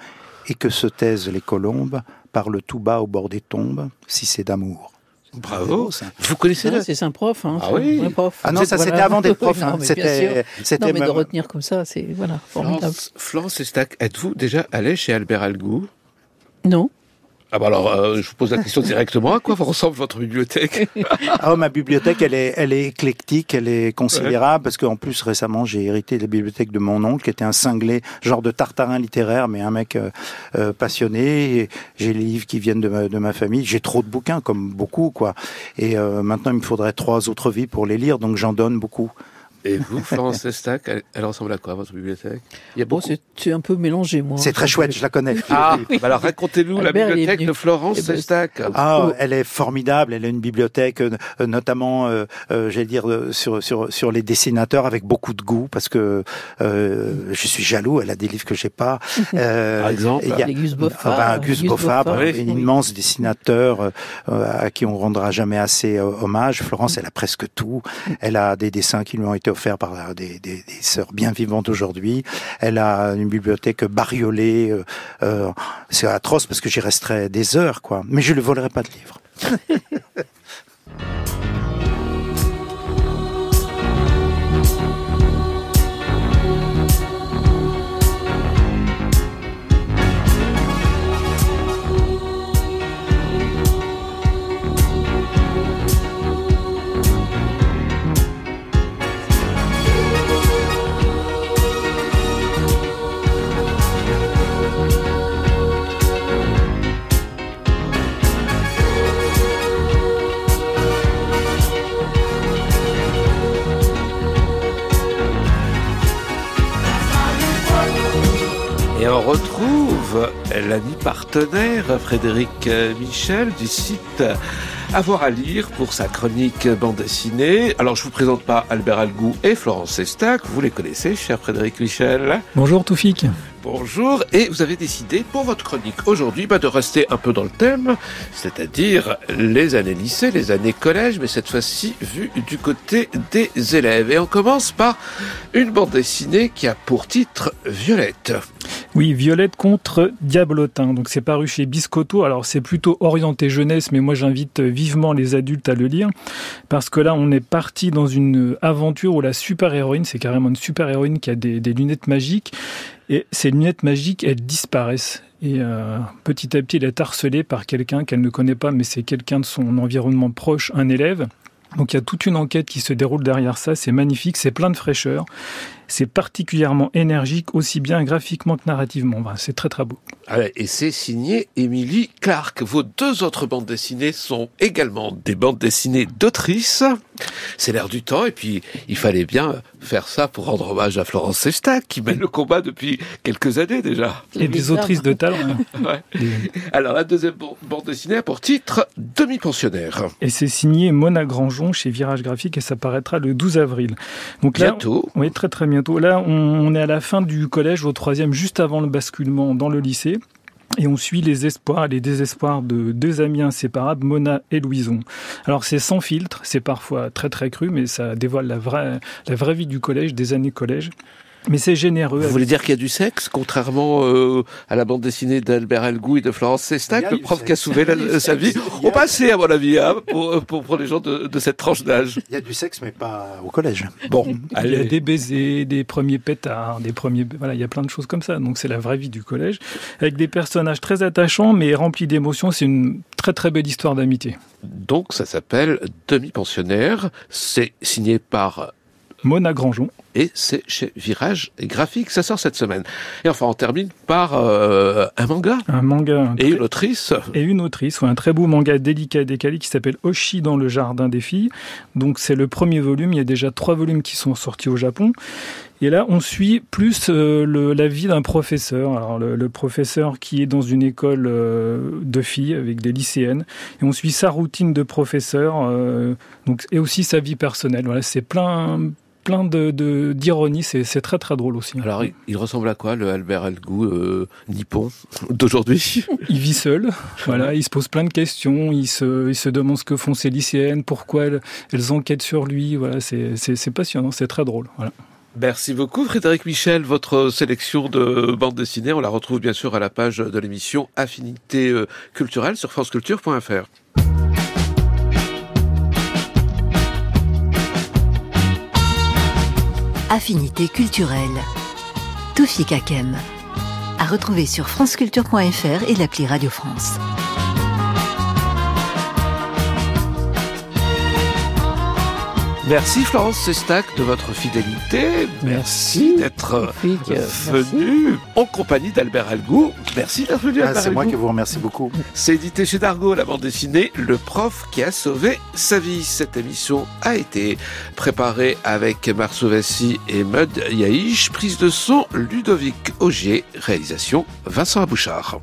et que se taisent les colombes, parle tout bas au bord des tombes, si c'est d'amour. Bravo. ça. Vous connaissez la... c'est un prof, hein. Ah c'est un oui. vrai prof. Ah non, ça Voilà. c'était avant d'être prof. Hein. non, mais bien C'était, Non, mais de retenir comme ça, c'est voilà, formidable. Florence, Florence Estac, êtes-vous déjà allé chez Albert Algou Non. Ah bah alors, euh, je vous pose la question directement. À quoi vous ressemble votre bibliothèque? Ah, ma bibliothèque, elle est, elle est éclectique, elle est considérable, parce qu'en plus, récemment, j'ai hérité de la bibliothèque de mon oncle, qui était un cinglé, genre de tartarin littéraire, mais un mec euh, euh, passionné. J'ai les livres qui viennent de ma, de ma famille. J'ai trop de bouquins, comme beaucoup, quoi. Et euh, maintenant, il me faudrait trois autres vies pour les lire, donc j'en donne beaucoup. Et vous, Florence Estac, elle, elle ressemble à quoi, votre bibliothèque? Il y a beaucoup. c'est c'est un peu mélangé, moi. C'est très chouette, je la connais. Ah, bah alors racontez-nous la bibliothèque de Florence Eh ben, Estac. Ah, elle est formidable. Elle a une bibliothèque, euh, euh, notamment, euh, euh, j'allais dire, sur, sur, sur les dessinateurs avec beaucoup de goût, parce que euh, je suis jaloux. Elle a des livres que j'ai pas. Euh, Par exemple il y a- Gus. Ah ben, Gus Gus un immense dessinateur à qui on rendra jamais assez euh, hommage. Florence, elle a presque tout. Elle a des dessins qui lui ont été offerts par des, sœurs bien vivantes aujourd'hui. Elle a une bibliothèque bariolée. euh, euh, c'est atroce parce que j'y resterai des heures, quoi. Mais je ne volerai pas de livres. retrouve l'ami partenaire Frédéric Michel du site Avoir à lire pour sa chronique bande dessinée. Alors je vous présente pas Albert Algou et Florence Estac, vous les connaissez, cher Frédéric Michel? Bonjour Toufik. Bonjour, et vous avez décidé pour votre chronique aujourd'hui bah, de rester un peu dans le thème, c'est-à-dire les années lycée, les années collège, mais cette fois-ci vue du côté des élèves. Et on commence par une bande dessinée qui a pour titre Violette. Oui, Violette contre Diablotin. Donc c'est paru chez Biscotto. Alors c'est plutôt orienté jeunesse, mais moi j'invite vivement les adultes à le lire parce que là on est parti dans une aventure où la super héroïne, c'est carrément une super héroïne qui a des lunettes magiques et ces lunettes magiques elles disparaissent. Et euh, petit à petit, elle est harcelée par quelqu'un qu'elle ne connaît pas, mais c'est quelqu'un de son environnement proche, un élève. Donc il y a toute une enquête qui se déroule derrière ça, c'est magnifique, c'est plein de fraîcheur, c'est particulièrement énergique, aussi bien graphiquement que narrativement. Enfin, c'est très très beau. Ah Et c'est signé Émilie Clark. Vos deux autres bandes dessinées sont également des bandes dessinées d'autrices. C'est l'air du temps et puis il fallait bien faire ça pour rendre hommage à Florence Sestac qui mène le combat depuis quelques années déjà. Et des autrices de talent. Ouais. Alors la deuxième ban- bande dessinée a pour titre Demi-pensionnaire. Et c'est signé Mona Grangeon chez Virage Graphique et ça paraîtra le 12 avril. Donc là, Bientôt. Oui, très très bientôt. Là, on, on est à la fin du collège, au troisième, juste avant le basculement dans le lycée. Et on suit les espoirs et les désespoirs de deux amis inséparables, Mona et Louison. Alors c'est sans filtre, c'est parfois très très cru, mais ça dévoile la vraie, la vraie vie du collège, des années collège. Mais c'est généreux. Vous voulez dire qu'il y a du sexe, contrairement euh, à la bande dessinée d'Albert Algou et de Florence Sestac, le prof qui a sauvé du sa vie, au passé à mon avis, hein, pour, pour, pour les gens de, de cette tranche d'âge. Il y a du sexe, mais pas au collège. Bon, Il y a des baisers, des premiers pétards, des premiers. Voilà, il y a plein de choses comme ça. Donc c'est la vraie vie du collège, avec des personnages très attachants, mais remplis d'émotions. C'est une très très belle histoire d'amitié. Donc ça s'appelle Demi-pensionnaire. C'est signé par Mona Grangeon. Et c'est chez Virage Graphique. Ça sort cette semaine. Et enfin, on termine par euh, un manga. Un manga. et une autrice. Et une autrice, un très beau manga délicat et décalé qui s'appelle Oshi dans le jardin des filles. Donc c'est le premier volume. Il y a déjà trois volumes qui sont sortis au Japon. Et là, on suit plus euh, le, la vie d'un professeur. Alors, le, le, professeur qui est dans une école euh, de filles avec des lycéennes. Et on suit sa routine de professeur euh, donc, et aussi sa vie personnelle. Voilà, c'est plein, plein de d'ironie, c'est, c'est très très drôle aussi. Alors, il, il ressemble à quoi le Albert Algou euh, nippon d'aujourd'hui? Il vit seul, voilà, il se pose plein de questions, il se, il se demande ce que font ses lycéennes, pourquoi elles, elles enquêtent sur lui, voilà, c'est, c'est, c'est passionnant, c'est très drôle. Voilà. Merci beaucoup Frédéric Michel. Votre sélection de bande dessinée, on la retrouve bien sûr à la page de l'émission Affinité euh, culturelle sur franceculture.fr. Affinité culturelle. Toufi Kakem. À retrouver sur franceculture.fr et l'appli Radio France. Merci Florence Sestac de votre fidélité. Merci, Merci d'être venu en compagnie d'Albert Algou. Merci d'être venu. Ah, c'est moi qui vous remercie beaucoup. C'est édité chez Dargo, la bande dessinée Le prof qui a sauvé sa vie. Cette émission a été préparée avec Marceau Vassi et Mud Yaïch. Prise de son Ludovic Augier. Réalisation Vincent Abouchard.